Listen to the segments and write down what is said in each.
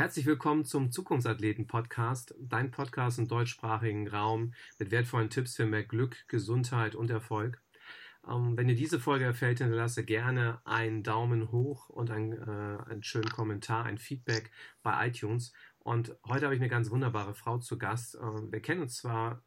Herzlich willkommen zum Zukunftsathleten-Podcast, dein Podcast im deutschsprachigen Raum mit wertvollen Tipps für mehr Glück, Gesundheit und Erfolg. Ähm, wenn dir diese Folge gefällt, hinterlasse gerne einen Daumen hoch und ein, äh, einen schönen Kommentar, ein Feedback bei iTunes. Und heute habe ich eine ganz wunderbare Frau zu Gast. Äh, wir kennen uns zwar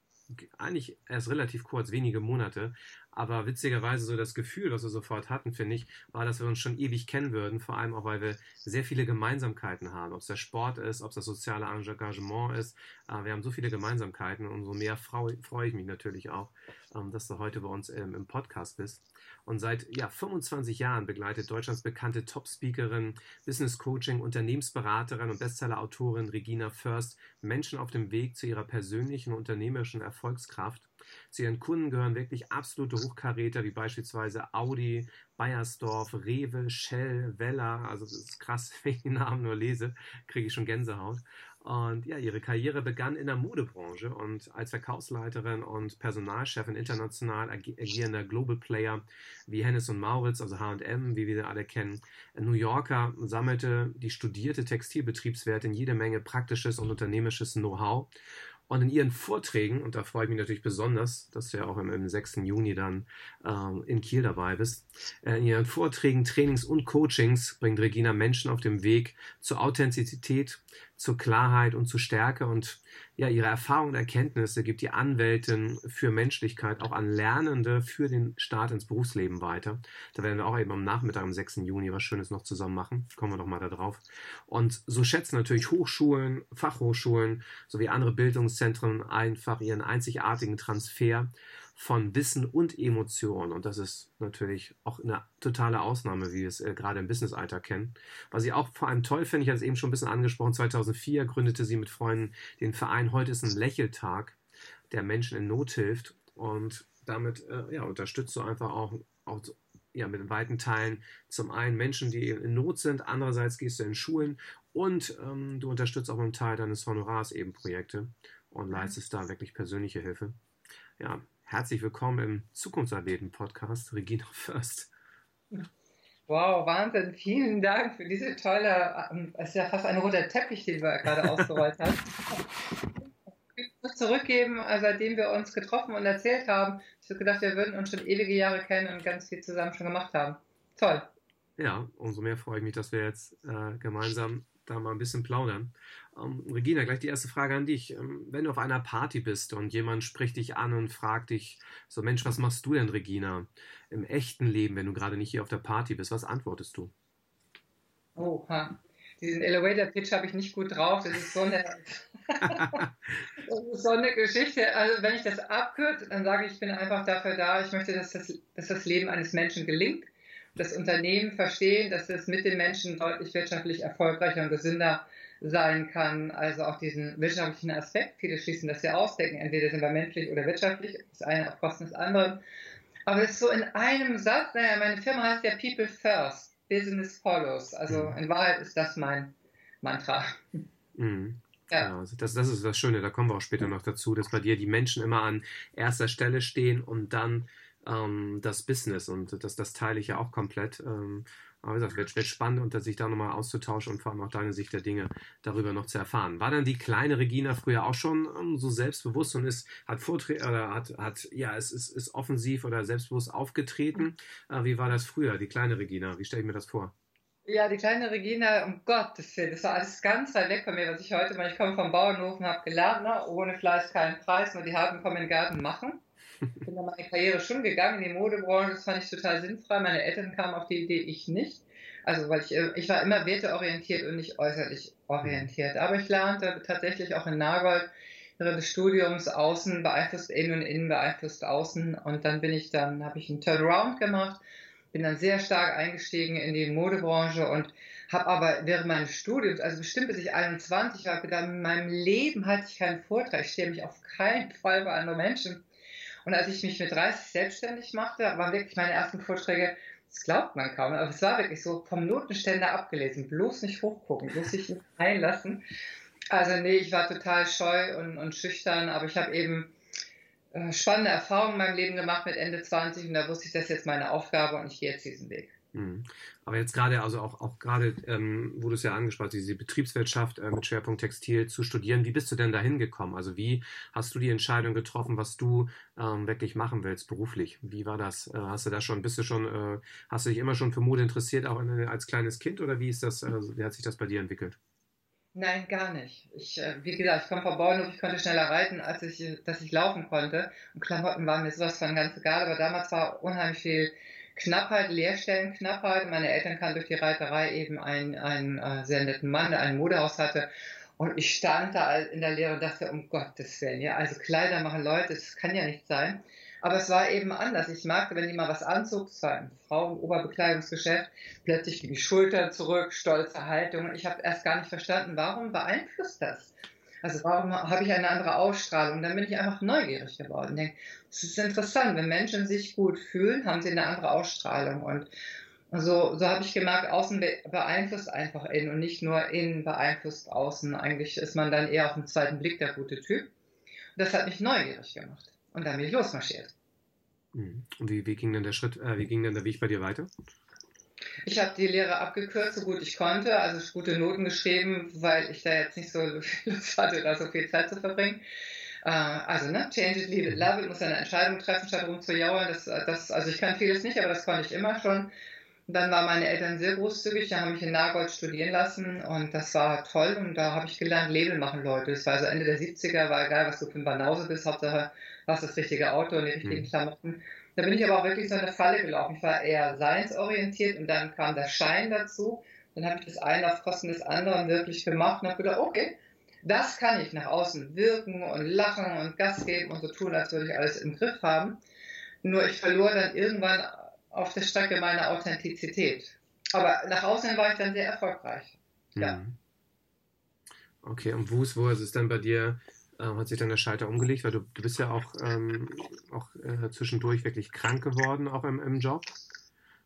eigentlich erst relativ kurz, wenige Monate, aber witzigerweise so das Gefühl, was wir sofort hatten, finde ich, war, dass wir uns schon ewig kennen würden. Vor allem auch, weil wir sehr viele Gemeinsamkeiten haben. Ob es der Sport ist, ob es das soziale Engagement ist. Äh, wir haben so viele Gemeinsamkeiten und umso mehr freue freu ich mich natürlich auch, ähm, dass du heute bei uns im Podcast bist. Und seit ja, 25 Jahren begleitet Deutschlands bekannte Top-Speakerin, Business-Coaching, Unternehmensberaterin und Bestseller-Autorin Regina First Menschen auf dem Weg zu ihrer persönlichen unternehmerischen Erfolgskraft. Zu ihren Kunden gehören wirklich absolute Hochkaräter wie beispielsweise Audi, Bayersdorf, Rewe, Shell, Weller. Also das ist krass, wenn ich die Namen nur lese, kriege ich schon Gänsehaut. Und ja, ihre Karriere begann in der Modebranche und als Verkaufsleiterin und Personalchefin international agierender Global Player wie Hennes und Mauritz, also H&M, wie wir alle kennen, New Yorker sammelte die studierte Textilbetriebswirtin jede Menge praktisches und unternehmerisches Know-how und in ihren Vorträgen, und da freue ich mich natürlich besonders, dass du ja auch im, im 6. Juni dann ähm, in Kiel dabei bist, äh, in ihren Vorträgen, Trainings und Coachings bringt Regina Menschen auf dem Weg zur Authentizität, zur Klarheit und zur Stärke und ja, ihre Erfahrungen und Erkenntnisse gibt die Anwältin für Menschlichkeit auch an Lernende für den Start ins Berufsleben weiter. Da werden wir auch eben am Nachmittag am 6. Juni was Schönes noch zusammen machen. Kommen wir doch mal da drauf. Und so schätzen natürlich Hochschulen, Fachhochschulen sowie andere Bildungszentren einfach ihren einzigartigen Transfer von Wissen und Emotionen. Und das ist natürlich auch eine totale Ausnahme, wie wir es äh, gerade im Business-Alter kennen. Was ich auch vor allem toll finde, ich hatte es eben schon ein bisschen angesprochen, 2004 gründete sie mit Freunden den Verein Heute ist ein Lächeltag, der Menschen in Not hilft. Und damit äh, ja, unterstützt du einfach auch, auch ja, mit weiten Teilen zum einen Menschen, die in Not sind, andererseits gehst du in Schulen und ähm, du unterstützt auch mit Teil deines Honorars eben Projekte und leistest da wirklich persönliche Hilfe. Ja, Herzlich willkommen im Zukunftsathleten-Podcast, Regina First. Wow, Wahnsinn. Vielen Dank für diese tolle, ähm, es ist ja fast ein roter Teppich, den du gerade ausgerollt hast. Ich muss zurückgeben, äh, seitdem wir uns getroffen und erzählt haben, ich habe gedacht, wir würden uns schon ewige Jahre kennen und ganz viel zusammen schon gemacht haben. Toll. Ja, umso mehr freue ich mich, dass wir jetzt äh, gemeinsam da mal ein bisschen plaudern. Ähm, Regina, gleich die erste Frage an dich. Ähm, wenn du auf einer Party bist und jemand spricht dich an und fragt dich, so Mensch, was machst du denn, Regina, im echten Leben, wenn du gerade nicht hier auf der Party bist, was antwortest du? Oha, diesen Elevator-Pitch habe ich nicht gut drauf. Das ist so eine, ist so eine Geschichte. Also wenn ich das abkürze, dann sage ich, ich bin einfach dafür da, ich möchte, dass das, dass das Leben eines Menschen gelingt das Unternehmen verstehen, dass es mit den Menschen deutlich wirtschaftlich erfolgreicher und gesünder sein kann. Also auch diesen wirtschaftlichen Aspekt. Viele schließen das ja aus, denken, entweder sind wir menschlich oder wirtschaftlich, das eine auf Kosten des anderen. Aber es ist so in einem Satz, naja, meine Firma heißt ja People First, Business Follows. Also mhm. in Wahrheit ist das mein Mantra. Mhm. Ja. Genau, also das, das ist das Schöne, da kommen wir auch später noch dazu, dass bei dir die Menschen immer an erster Stelle stehen und dann ähm, das Business und das, das teile ich ja auch komplett. Ähm, aber wie gesagt, wird, wird spannend, unter sich da nochmal auszutauschen und vor allem auch deine Sicht der Dinge darüber noch zu erfahren. War dann die kleine Regina früher auch schon ähm, so selbstbewusst und ist, hat Vorträge oder hat, hat, ja, es ist, ist offensiv oder selbstbewusst aufgetreten? Äh, wie war das früher, die kleine Regina? Wie stelle ich mir das vor? Ja, die kleine Regina, um Gottes Willen, das war alles ganz weit weg von mir, was ich heute mache. Ich komme vom Bauernhof und habe gelernt, ne? ohne Fleiß keinen Preis, nur die Harten kommen in den Garten machen. Bin dann meine Karriere schon gegangen in die Modebranche, das fand ich total sinnfrei. Meine Eltern kamen auf die Idee, ich nicht. Also, weil ich, äh, ich war immer werteorientiert und nicht äußerlich orientiert. Aber ich lernte tatsächlich auch in Nagold während des Studiums außen beeinflusst innen und innen beeinflusst außen. Und dann bin ich dann, habe ich einen Turnaround gemacht, bin dann sehr stark eingestiegen in die Modebranche und habe aber während meines Studiums, also bestimmt bis ich 21 war, gedacht, in meinem Leben hatte ich keinen Vortrag. Ich stehe mich auf keinen Fall bei anderen Menschen. Und als ich mich mit 30 selbstständig machte, waren wirklich meine ersten Vorträge, das glaubt man kaum, aber es war wirklich so vom Notenständer abgelesen, bloß nicht hochgucken, bloß sich nicht einlassen. Also nee, ich war total scheu und, und schüchtern, aber ich habe eben äh, spannende Erfahrungen in meinem Leben gemacht mit Ende 20 und da wusste ich, das ist jetzt meine Aufgabe und ich gehe jetzt diesen Weg. Mhm. Aber jetzt gerade, also auch, auch gerade, ähm, wo du es ja angesprochen hast, diese Betriebswirtschaft äh, mit Schwerpunkt Textil zu studieren, wie bist du denn dahin gekommen? Also wie hast du die Entscheidung getroffen, was du ähm, wirklich machen willst beruflich? Wie war das? Äh, hast du da schon, bist du schon, äh, hast du dich immer schon für Mode interessiert, auch in, als kleines Kind oder wie ist das, äh, wie hat sich das bei dir entwickelt? Nein, gar nicht. Ich, äh, wie gesagt, ich komme vom Bauernhof, ich konnte schneller reiten, als ich, dass ich laufen konnte. Und Klamotten waren mir sowas von ganz egal, aber damals war unheimlich viel Knappheit, Lehrstellenknappheit. Meine Eltern kannten durch die Reiterei eben einen, einen äh, sehr netten Mann, der ein Modehaus hatte. Und ich stand da in der Lehre und dachte, um Gottes Willen, ja, also Kleider machen Leute, das kann ja nicht sein. Aber es war eben anders. Ich merkte, wenn jemand was anzog, es war ein Frauen-Oberbekleidungsgeschäft, plötzlich die Schultern zurück, stolze Haltung. Ich habe erst gar nicht verstanden, warum beeinflusst das? Also warum habe ich eine andere Ausstrahlung? Dann bin ich einfach neugierig geworden. Denke, es ist interessant, wenn Menschen sich gut fühlen, haben sie eine andere Ausstrahlung. Und so, so habe ich gemerkt, außen beeinflusst einfach innen und nicht nur innen beeinflusst außen. Eigentlich ist man dann eher auf den zweiten Blick der gute Typ. Und das hat mich neugierig gemacht. Und dann bin ich losmarschiert. Mhm. Und wie, wie ging denn der Schritt, äh, wie ging denn der Weg bei dir weiter? Ich habe die Lehre abgekürzt, so gut ich konnte, also gute Noten geschrieben, weil ich da jetzt nicht so Lust hatte, da so viel Zeit zu verbringen. Äh, also, ne, change it, leave it, love it, muss eine Entscheidung treffen, statt rumzujauern. Das, das, also ich kann vieles nicht, aber das konnte ich immer schon. Dann waren meine Eltern sehr großzügig, die haben mich in Nagold studieren lassen und das war toll und da habe ich gelernt, Label machen Leute. Das war also Ende der 70er, war egal, was du für ein Banause bist, Hauptsache hast das richtige Auto und die richtigen mhm. Klamotten. Da bin ich aber auch wirklich so eine Falle gelaufen. Ich war eher seinsorientiert und dann kam der Schein dazu. Dann habe ich das eine auf Kosten des anderen wirklich gemacht und habe gedacht, okay, das kann ich nach außen wirken und lachen und Gas geben und so tun, als würde ich alles im Griff haben. Nur ich verlor dann irgendwann auf der Strecke meine Authentizität. Aber nach außen war ich dann sehr erfolgreich. Ja. Mhm. Okay, und wo ist, wo ist es dann bei dir ähm, hat sich dann der Schalter umgelegt, weil du, du bist ja auch, ähm, auch äh, zwischendurch wirklich krank geworden, auch im, im Job.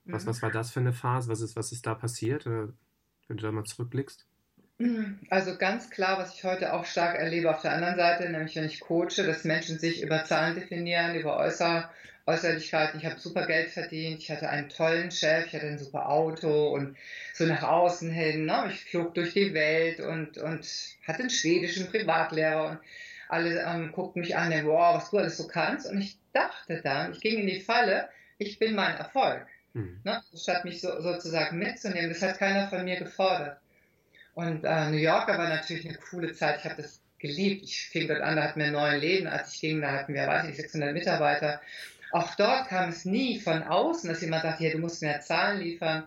Was, mhm. was war das für eine Phase? Was ist, was ist da passiert, äh, wenn du da mal zurückblickst? Also ganz klar, was ich heute auch stark erlebe auf der anderen Seite, nämlich wenn ich coache, dass Menschen sich über Zahlen definieren, über Äußer, Äußerlichkeiten. Ich habe super Geld verdient, ich hatte einen tollen Chef, ich hatte ein super Auto und so nach außen hin. Ne? Ich flog durch die Welt und, und hatte einen schwedischen Privatlehrer und alle ähm, guckten mich an, wow, was du alles so kannst. Und ich dachte dann, ich ging in die Falle, ich bin mein Erfolg. Mhm. Ne? Statt mich so, sozusagen mitzunehmen, das hat keiner von mir gefordert. Und äh, New Yorker war natürlich eine coole Zeit. Ich habe das geliebt. Ich fing dort an, da hatten wir neun Läden. Als ich ging, da hatten wir, weiß ich, 600 Mitarbeiter. Auch dort kam es nie von außen, dass jemand sagt, hier, du musst mehr Zahlen liefern,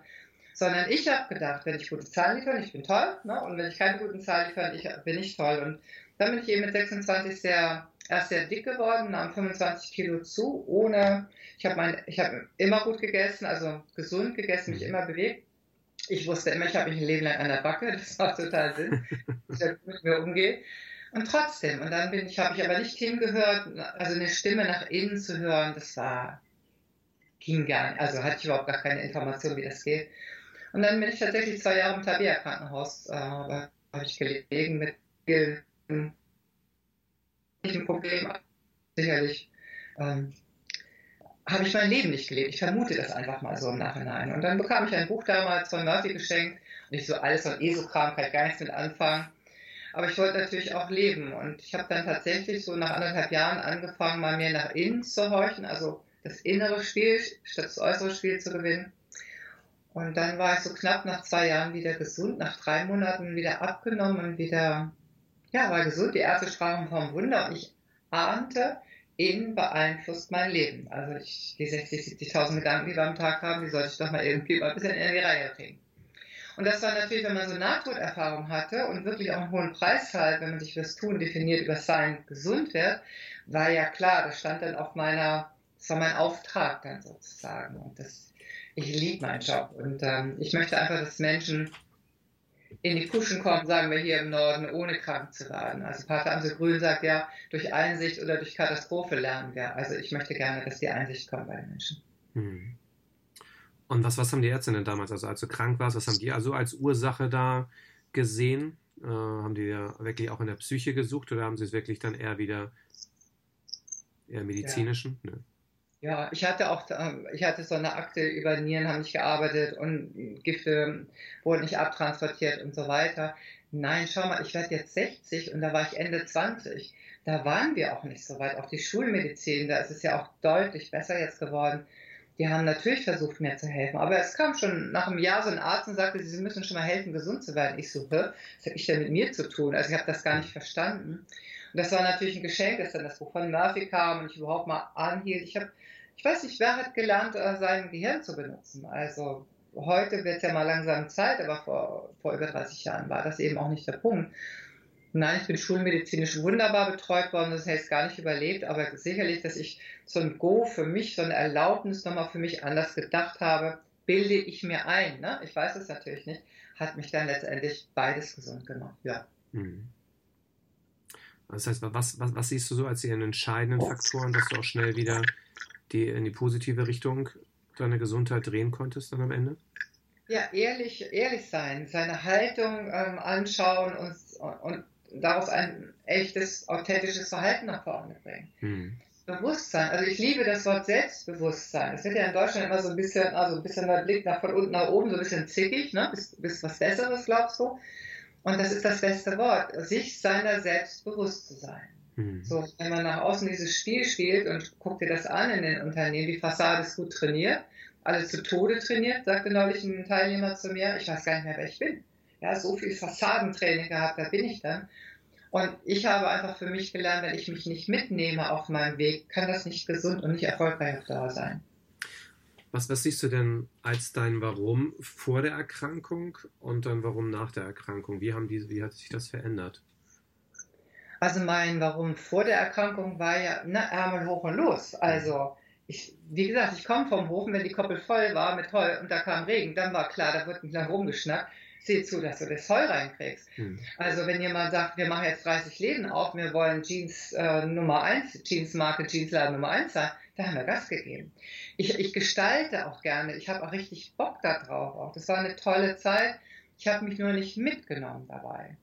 sondern ich habe gedacht, wenn ich gute Zahlen liefere, ich bin toll, ne? und wenn ich keine guten Zahlen liefere, ich, bin ich toll. Und dann bin ich eben mit 26 sehr, erst sehr dick geworden, nahm 25 Kilo zu, ohne, ich habe habe immer gut gegessen, also gesund gegessen, mich immer bewegt. Ich wusste immer, ich habe mich ein Leben lang an der Backe, das macht total Sinn, dass ich mit mir umgehe. Und trotzdem, und dann bin ich, habe ich aber nicht hingehört, also eine Stimme nach innen zu hören, das war, ging gar nicht, also hatte ich überhaupt gar keine Information, wie das geht. Und dann bin ich tatsächlich zwei Jahre im Tabea-Krankenhaus, äh, habe ich gelegen mit ein Problem, sicherlich, ähm, habe ich mein Leben nicht gelebt. Ich vermute das einfach mal so im Nachhinein. Und dann bekam ich ein Buch damals von Murphy geschenkt und ich so alles von ESO-Kram, kann ich gar nichts mit anfangen. Aber ich wollte natürlich auch leben. Und ich habe dann tatsächlich so nach anderthalb Jahren angefangen, mal mehr nach innen zu horchen, also das innere Spiel statt das äußere Spiel zu gewinnen. Und dann war ich so knapp nach zwei Jahren wieder gesund, nach drei Monaten wieder abgenommen und wieder, ja, war gesund. Die Ärzte sprachen vom Wunder und ich ahnte, innen beeinflusst mein Leben. Also ich, die 60, 70.000 Gedanken, die wir am Tag haben, die sollte ich doch mal irgendwie mal ein bisschen in die Reihe kriegen. Und das war natürlich, wenn man so Nahtoderfahrung hatte und wirklich auch einen hohen Preis zahlt, wenn man sich fürs Tun definiert, über Sein gesund wird, war ja klar, das stand dann auf meiner, das war mein Auftrag dann sozusagen. Und das, ich liebe meinen Job und ähm, ich möchte einfach, dass Menschen in die Puschen kommen, sagen wir hier im Norden, ohne krank zu werden. Also Pater Amsel Grün sagt ja, durch Einsicht oder durch Katastrophe lernen wir. Also ich möchte gerne, dass die Einsicht kommt bei den Menschen. Hm. Und was, was haben die Ärzte denn damals, also als du krank warst, was haben die also als Ursache da gesehen? Äh, haben die ja wirklich auch in der Psyche gesucht oder haben sie es wirklich dann eher wieder eher medizinischen? Ja. Ja, ich hatte auch, ähm, ich hatte so eine Akte über Nieren, haben nicht gearbeitet und Gifte wurden nicht abtransportiert und so weiter. Nein, schau mal, ich werde jetzt 60 und da war ich Ende 20. Da waren wir auch nicht so weit. Auch die Schulmedizin, da ist es ja auch deutlich besser jetzt geworden. Die haben natürlich versucht, mir zu helfen. Aber es kam schon nach einem Jahr so ein Arzt und sagte, sie müssen schon mal helfen, gesund zu werden. Ich hä? was habe ich denn mit mir zu tun? Also ich habe das gar nicht verstanden. Und das war natürlich ein Geschenk, dass dann das Buch von Murphy kam und ich überhaupt mal anhielt. Ich habe ich weiß nicht, wer hat gelernt, äh, sein Gehirn zu benutzen. Also heute wird es ja mal langsam Zeit, aber vor, vor über 30 Jahren war das eben auch nicht der Punkt. Nein, ich bin schulmedizinisch wunderbar betreut worden, das heißt gar nicht überlebt, aber sicherlich, dass ich so ein Go für mich, so eine Erlaubnis nochmal für mich anders gedacht habe, bilde ich mir ein. Ne? Ich weiß es natürlich nicht, hat mich dann letztendlich beides gesund gemacht. Ja. Mhm. Das heißt, was, was, was siehst du so als die entscheidenden Faktoren, dass du auch schnell wieder die in die positive Richtung deine Gesundheit drehen konntest dann am Ende? Ja, ehrlich, ehrlich sein, seine Haltung ähm, anschauen und, und daraus ein echtes, authentisches Verhalten nach vorne bringen. Hm. Bewusstsein, also ich liebe das Wort Selbstbewusstsein. Es wird ja in Deutschland immer so ein bisschen, also ein bisschen der Blick nach von unten nach oben, so ein bisschen zickig, ne? Bist, bist was Besseres, glaubst du? Und das ist das beste Wort, sich seiner selbst bewusst zu sein. Mhm. So, wenn man nach außen dieses Spiel spielt und guckt dir das an in den Unternehmen, die Fassade ist gut trainiert, alle zu Tode trainiert, sagte neulich ein Teilnehmer zu mir, ich weiß gar nicht mehr, wer ich bin. Ja, so viel Fassadentraining gehabt, da bin ich dann. Und ich habe einfach für mich gelernt, wenn ich mich nicht mitnehme auf meinem Weg, kann das nicht gesund und nicht erfolgreich auf Dauer sein. Was, was siehst du denn als dein Warum vor der Erkrankung und dann Warum nach der Erkrankung? Wie, haben die, wie hat sich das verändert? Also mein Warum vor der Erkrankung war ja, ne, Ärmel hoch und los. Also ich, wie gesagt, ich komme vom Hof, wenn die Koppel voll war mit Heu und da kam Regen, dann war klar, da wird nicht lang rumgeschnackt. Sieh zu, dass du das Heu reinkriegst. Hm. Also wenn jemand sagt, wir machen jetzt 30 Läden auf, wir wollen Jeans äh, Nummer 1, Jeansmarke, Jeansladen Nummer 1 sein, da haben wir Gas gegeben. Ich, ich gestalte auch gerne, ich habe auch richtig Bock darauf. Auch. Das war eine tolle Zeit. Ich habe mich nur nicht mitgenommen dabei.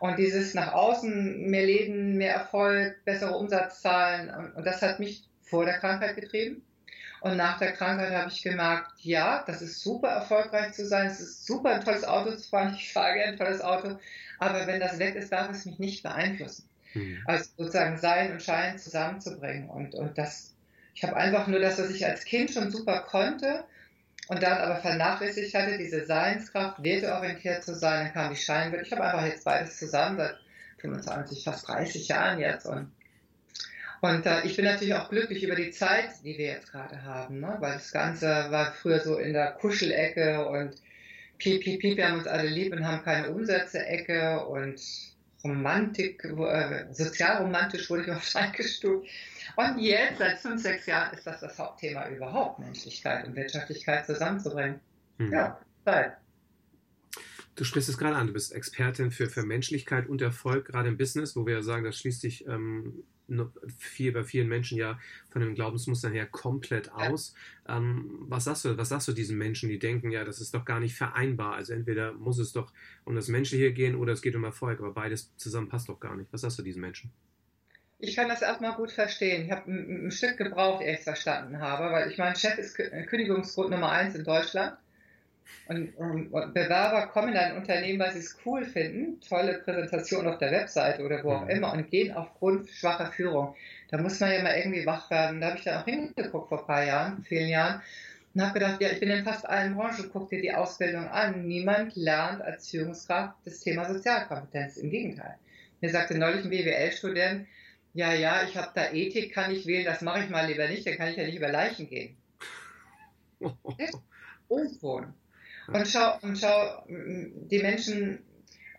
Und dieses nach außen mehr Leben, mehr Erfolg, bessere Umsatzzahlen, und das hat mich vor der Krankheit getrieben. Und nach der Krankheit habe ich gemerkt, ja, das ist super erfolgreich zu sein, es ist super ein tolles Auto zu fahren, ich fahre gerne ein tolles Auto, aber wenn das weg ist, darf es mich nicht beeinflussen. Mhm. Also sozusagen Sein und Schein zusammenzubringen. Und, und das, ich habe einfach nur das, was ich als Kind schon super konnte, und dann aber vernachlässigt hatte, diese Seinskraft, werteorientiert zu sein, dann kam die Scheinwelt. Ich habe einfach jetzt beides zusammen seit 25, fast 30 Jahren jetzt und und äh, ich bin natürlich auch glücklich über die Zeit, die wir jetzt gerade haben, ne? weil das Ganze war früher so in der Kuschelecke und piep, piep, piep, wir haben uns alle lieb und haben keine Umsätze-Ecke und Romantik, äh, sozialromantisch wurde ich oft eingestuft. Und jetzt, seit fünf, sechs Jahren, ist das das Hauptthema überhaupt, Menschlichkeit und Wirtschaftlichkeit zusammenzubringen. Mhm. Ja, Zeit. Du sprichst es gerade an, du bist Expertin für, für Menschlichkeit und Erfolg, gerade im Business, wo wir ja sagen, das schließt sich ähm, viel, bei vielen Menschen ja von den Glaubensmustern her komplett aus. Ja. Ähm, was, sagst du, was sagst du diesen Menschen, die denken, ja, das ist doch gar nicht vereinbar? Also entweder muss es doch um das Menschliche gehen oder es geht um Erfolg, aber beides zusammen passt doch gar nicht. Was sagst du diesen Menschen? Ich kann das erstmal gut verstehen. Ich habe ein, ein, Stück gebraucht, ehe ich es verstanden habe, weil ich mein Chef ist Kündigungsgrund Nummer eins in Deutschland. Und, und, und, Bewerber kommen in ein Unternehmen, weil sie es cool finden, tolle Präsentation auf der Webseite oder wo auch mhm. immer und gehen aufgrund schwacher Führung. Da muss man ja mal irgendwie wach werden. Da habe ich dann auch hingeguckt vor ein paar Jahren, vielen Jahren und habe gedacht, ja, ich bin in fast allen Branchen, guck dir die Ausbildung an. Niemand lernt als Führungskraft das Thema Sozialkompetenz. Im Gegenteil. Mir sagte neulich ein BWL-Student, ja, ja, ich habe da Ethik, kann ich wählen, das mache ich mal lieber nicht, dann kann ich ja nicht über Leichen gehen. Unwohn. Und schau, und schau, die Menschen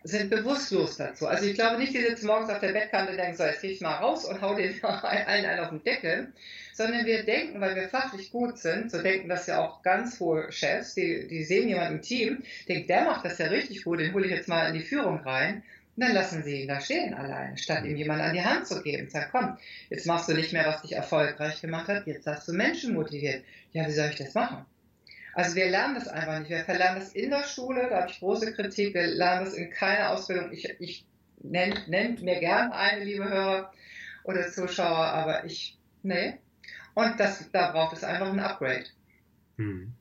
sind bewusstlos dazu. Also ich glaube nicht, die sitzen morgens auf der Bettkante und denken, so, jetzt gehe ich mal raus und hau den allen einen auf den Deckel, sondern wir denken, weil wir fachlich gut sind, so denken das ja auch ganz hohe Chefs, die, die sehen jemanden im Team, denken, der macht das ja richtig gut, den hole ich jetzt mal in die Führung rein und dann lassen sie ihn da stehen allein, statt ihm jemanden an die Hand zu geben. Sag, komm, jetzt machst du nicht mehr, was dich erfolgreich gemacht hat, jetzt hast du Menschen motiviert. Ja, wie soll ich das machen? Also wir lernen das einfach nicht. Wir verlernen das in der Schule, da habe ich große Kritik. Wir lernen das in keiner Ausbildung. Ich, ich nenne nenn mir gern eine, liebe Hörer oder Zuschauer, aber ich, nee. Und das, da braucht es einfach ein Upgrade. Hm.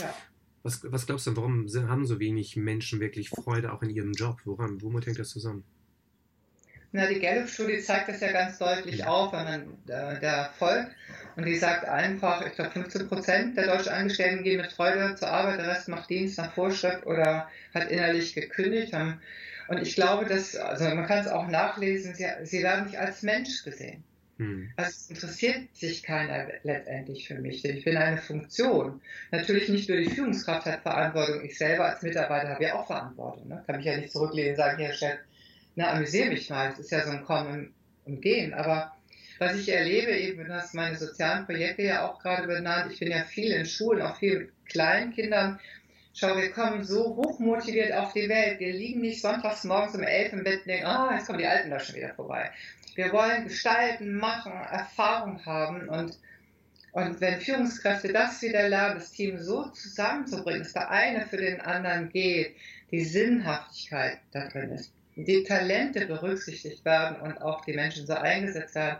Ja. Was, was glaubst du, warum haben so wenig Menschen wirklich Freude auch in ihrem Job? Woran, womit hängt das zusammen? Na, die Gallup-Studie zeigt das ja ganz deutlich auf, wenn man äh, da folgt. Und die sagt einfach, ich glaube 15 Prozent der deutschen Angestellten gehen mit Freude zur Arbeit, der Rest macht Dienst nach Vorschrift oder hat innerlich gekündigt. Und ich glaube, dass, also man kann es auch nachlesen, sie, sie werden nicht als Mensch gesehen. Hm. Also es interessiert sich keiner letztendlich für mich, denn ich bin eine Funktion. Natürlich nicht nur die Führungskraft hat Verantwortung, ich selber als Mitarbeiter habe ja auch Verantwortung. Ne? Kann mich ja nicht zurücklehnen und sagen, Herr Chef, na, amüsiere mich mal, das ist ja so ein Kommen und Gehen. Aber was ich erlebe, eben, du hast meine sozialen Projekte ja auch gerade benannt, ich bin ja viel in Schulen, auch viel mit kleinen Kindern. Schau, wir kommen so hochmotiviert auf die Welt. Wir liegen nicht sonntags morgens um elf im Bett und denken, ah, oh, jetzt kommen die Alten da schon wieder vorbei. Wir wollen gestalten, machen, Erfahrung haben und und wenn Führungskräfte das wieder lernen, das Team so zusammenzubringen, dass der eine für den anderen geht, die Sinnhaftigkeit da drin ist, die Talente berücksichtigt werden und auch die Menschen so eingesetzt werden,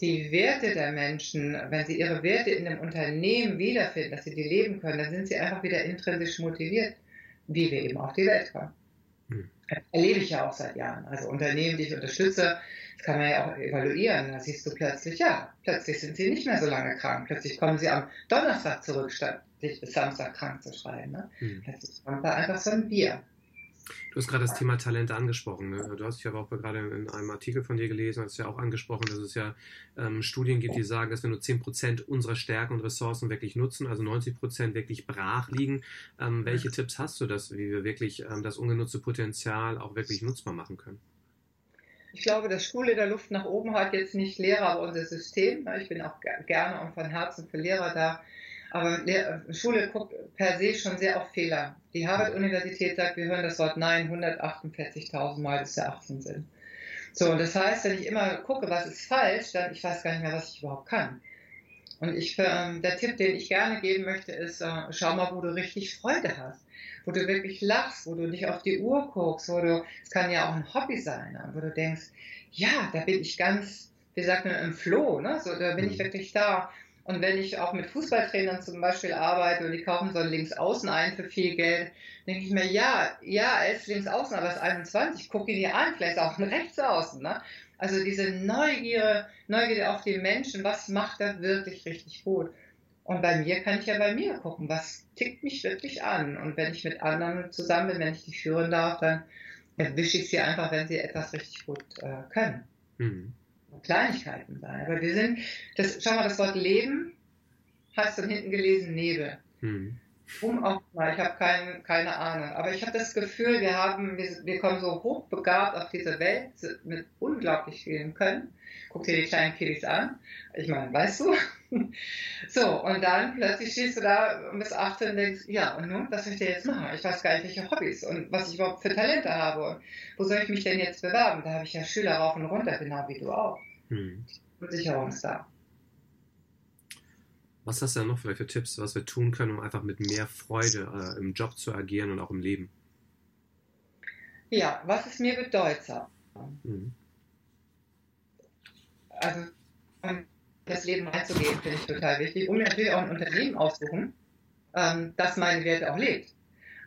die Werte der Menschen, wenn sie ihre Werte in dem Unternehmen wiederfinden, dass sie die leben können, dann sind sie einfach wieder intrinsisch motiviert, wie wir eben auf die Welt kommen. Hm. Erlebe ich ja auch seit Jahren. Also Unternehmen, die ich unterstütze, das kann man ja auch evaluieren. Da siehst du plötzlich, ja, plötzlich sind sie nicht mehr so lange krank. Plötzlich kommen sie am Donnerstag zurück, statt sich bis Samstag krank zu schreiben. Ne? Mhm. Plötzlich kommt da einfach so ein Bier. Du hast gerade das Thema Talente angesprochen. Ne? Du hast ja auch gerade in einem Artikel von dir gelesen, hast ja auch angesprochen, dass es ja ähm, Studien gibt, die sagen, dass wir nur 10% unserer Stärken und Ressourcen wirklich nutzen, also 90% wirklich brach liegen. Ähm, welche Tipps hast du, dass, wie wir wirklich ähm, das ungenutzte Potenzial auch wirklich nutzbar machen können? Ich glaube, dass Schule der Luft nach oben hat jetzt nicht Lehrer, aber unser System. Ich bin auch gerne und von Herzen für Lehrer da. Aber Schule guckt per se schon sehr auf Fehler. Die Harvard-Universität sagt, wir hören das Wort Nein 148.000 Mal, bis wir 18 sind. So, und das heißt, wenn ich immer gucke, was ist falsch, dann ich weiß gar nicht mehr, was ich überhaupt kann. Und ich, äh, der Tipp, den ich gerne geben möchte, ist, äh, schau mal, wo du richtig Freude hast wo du wirklich lachst, wo du nicht auf die Uhr guckst, wo du, es kann ja auch ein Hobby sein, wo du denkst, ja, da bin ich ganz, wie sagt man, im Flow, ne? so, da bin ich mhm. wirklich da. Und wenn ich auch mit Fußballtrainern zum Beispiel arbeite und die kaufen so ein Linksaußen ein für viel Geld, denke ich mir, ja, ja, er ist Linksaußen, aber er ist 21, guck ihn dir an, vielleicht auch ein Rechtsaußen. Ne? Also diese Neugier, Neugier auf die Menschen, was macht er wirklich richtig gut? Und bei mir kann ich ja bei mir gucken, was tickt mich wirklich an. Und wenn ich mit anderen zusammen bin, wenn ich die führen darf, dann erwische ich sie einfach, wenn sie etwas richtig gut äh, können. Mhm. Kleinigkeiten sein. Aber wir sind, das, schau mal, das Wort Leben hast du hinten gelesen, Nebel. Mhm. Um auch mal, ich habe kein, keine Ahnung. Aber ich habe das Gefühl, wir haben, wir, wir kommen so hochbegabt auf diese Welt mit unglaublich vielen Können. Guck dir die kleinen Kiddies an. Ich meine, weißt du? so, und dann plötzlich stehst du da und bist 18 und denkst, ja, und nun, was soll ich denn jetzt machen? Ich weiß gar nicht, welche Hobbys und was ich überhaupt für Talente habe und wo soll ich mich denn jetzt bewerben? Da habe ich ja Schüler rauf und runter, genau wie du auch. Hm. Da. Was hast du da noch vielleicht für Tipps, was wir tun können, um einfach mit mehr Freude äh, im Job zu agieren und auch im Leben? Ja, was ist mir bedeutsam? Mhm. Also, um das Leben reinzugehen, finde ich total wichtig. Und natürlich auch ein Unternehmen aussuchen, ähm, das meine Werte auch lebt.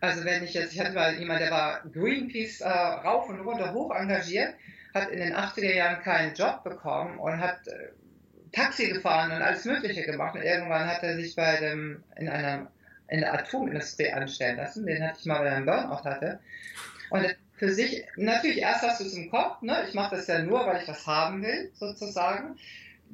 Also wenn ich jetzt, ich hatte mal jemand, der war Greenpeace äh, rauf und runter hoch engagiert, hat in den 80er Jahren keinen Job bekommen und hat äh, Taxi gefahren und alles Mögliche gemacht. Und irgendwann hat er sich bei dem, in einer in der Atomindustrie anstellen lassen. Den hatte ich mal, weil er einen Burnout hatte. Und für sich, natürlich erst hast du es im Kopf, ne? ich mache das ja nur, weil ich was haben will, sozusagen.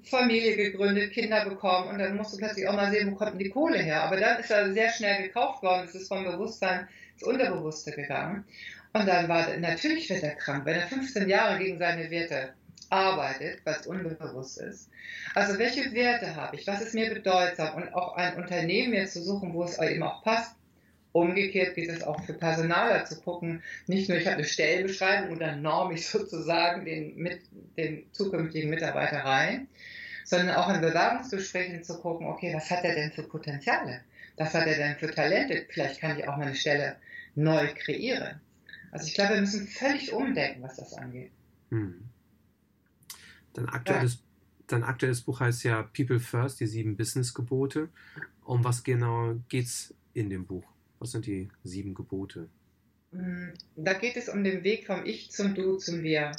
Familie gegründet, Kinder bekommen und dann musst du plötzlich auch mal sehen, wo kommt denn die Kohle her. Aber dann ist er sehr schnell gekauft worden, es ist vom Bewusstsein ins Unterbewusste gegangen. Und dann war, natürlich wird er krank, wenn er 15 Jahre gegen seine Werte arbeitet, was unbewusst ist. Also welche Werte habe ich? Was ist mir bedeutsam? Und auch ein Unternehmen mir zu suchen, wo es eben auch passt. Umgekehrt geht es auch für Personaler zu gucken, nicht nur ich habe eine Stellenbeschreibung und dann norm ich sozusagen den, mit, den zukünftigen Mitarbeiter rein, sondern auch in Bewerbungsgesprächen zu gucken, okay, was hat er denn für Potenziale? Was hat er denn für Talente? Vielleicht kann ich auch meine Stelle neu kreieren. Also ich glaube, wir müssen völlig umdenken, was das angeht. Hm. Dein aktuelles, dein aktuelles Buch heißt ja People First, die sieben Business-Gebote. Um was genau geht es in dem Buch? Was sind die sieben Gebote? Mm, da geht es um den Weg vom Ich zum Du zum Wir.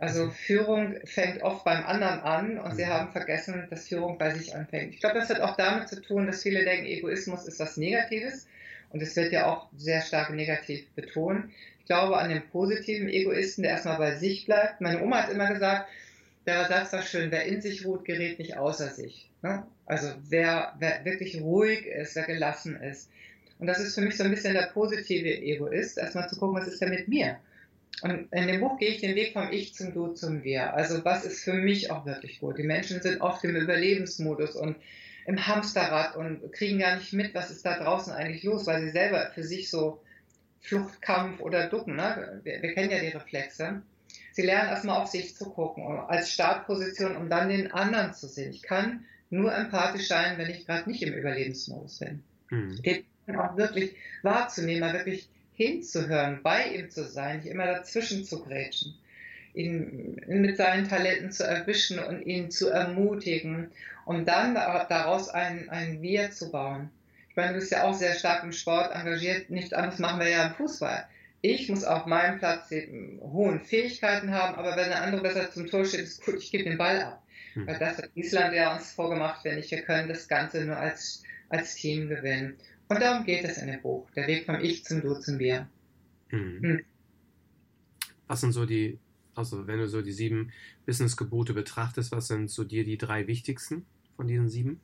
Also mhm. Führung fängt oft beim anderen an und sie mhm. haben vergessen, dass Führung bei sich anfängt. Ich glaube, das hat auch damit zu tun, dass viele denken, Egoismus ist was Negatives und es wird ja auch sehr stark negativ betont. Ich glaube an den positiven Egoisten, der erstmal bei sich bleibt. Meine Oma hat immer gesagt, der sagt doch schön, wer in sich ruht, gerät nicht außer sich. Ne? Also wer, wer wirklich ruhig ist, wer gelassen ist. Und das ist für mich so ein bisschen der positive Egoist, erstmal zu gucken, was ist denn mit mir? Und in dem Buch gehe ich den Weg vom Ich zum Du zum Wir. Also was ist für mich auch wirklich gut? Die Menschen sind oft im Überlebensmodus und im Hamsterrad und kriegen gar nicht mit, was ist da draußen eigentlich los, weil sie selber für sich so Fluchtkampf oder Ducken, ne? wir, wir kennen ja die Reflexe. Sie lernen erstmal auf sich zu gucken, als Startposition, um dann den anderen zu sehen. Ich kann nur empathisch sein, wenn ich gerade nicht im Überlebensmodus bin. Mhm. Geht auch wirklich wahrzunehmen, wirklich hinzuhören, bei ihm zu sein, nicht immer dazwischen zu grätschen, ihn mit seinen Talenten zu erwischen und ihn zu ermutigen, um dann daraus ein, ein Wir zu bauen. Ich meine, du bist ja auch sehr stark im Sport engagiert, nicht anders machen wir ja im Fußball. Ich muss auf meinem Platz die hohen Fähigkeiten haben, aber wenn der andere besser zum Tor steht, ist gut, ich gebe den Ball ab. Hm. Weil das hat Island ja uns vorgemacht, wenn nicht, wir können das Ganze nur als, als Team gewinnen. Und darum geht es in dem Buch. Der Weg vom Ich zum Du zum Wir. Mhm. Hm. Was sind so die, also wenn du so die sieben Business-Gebote betrachtest, was sind so dir die drei wichtigsten von diesen sieben?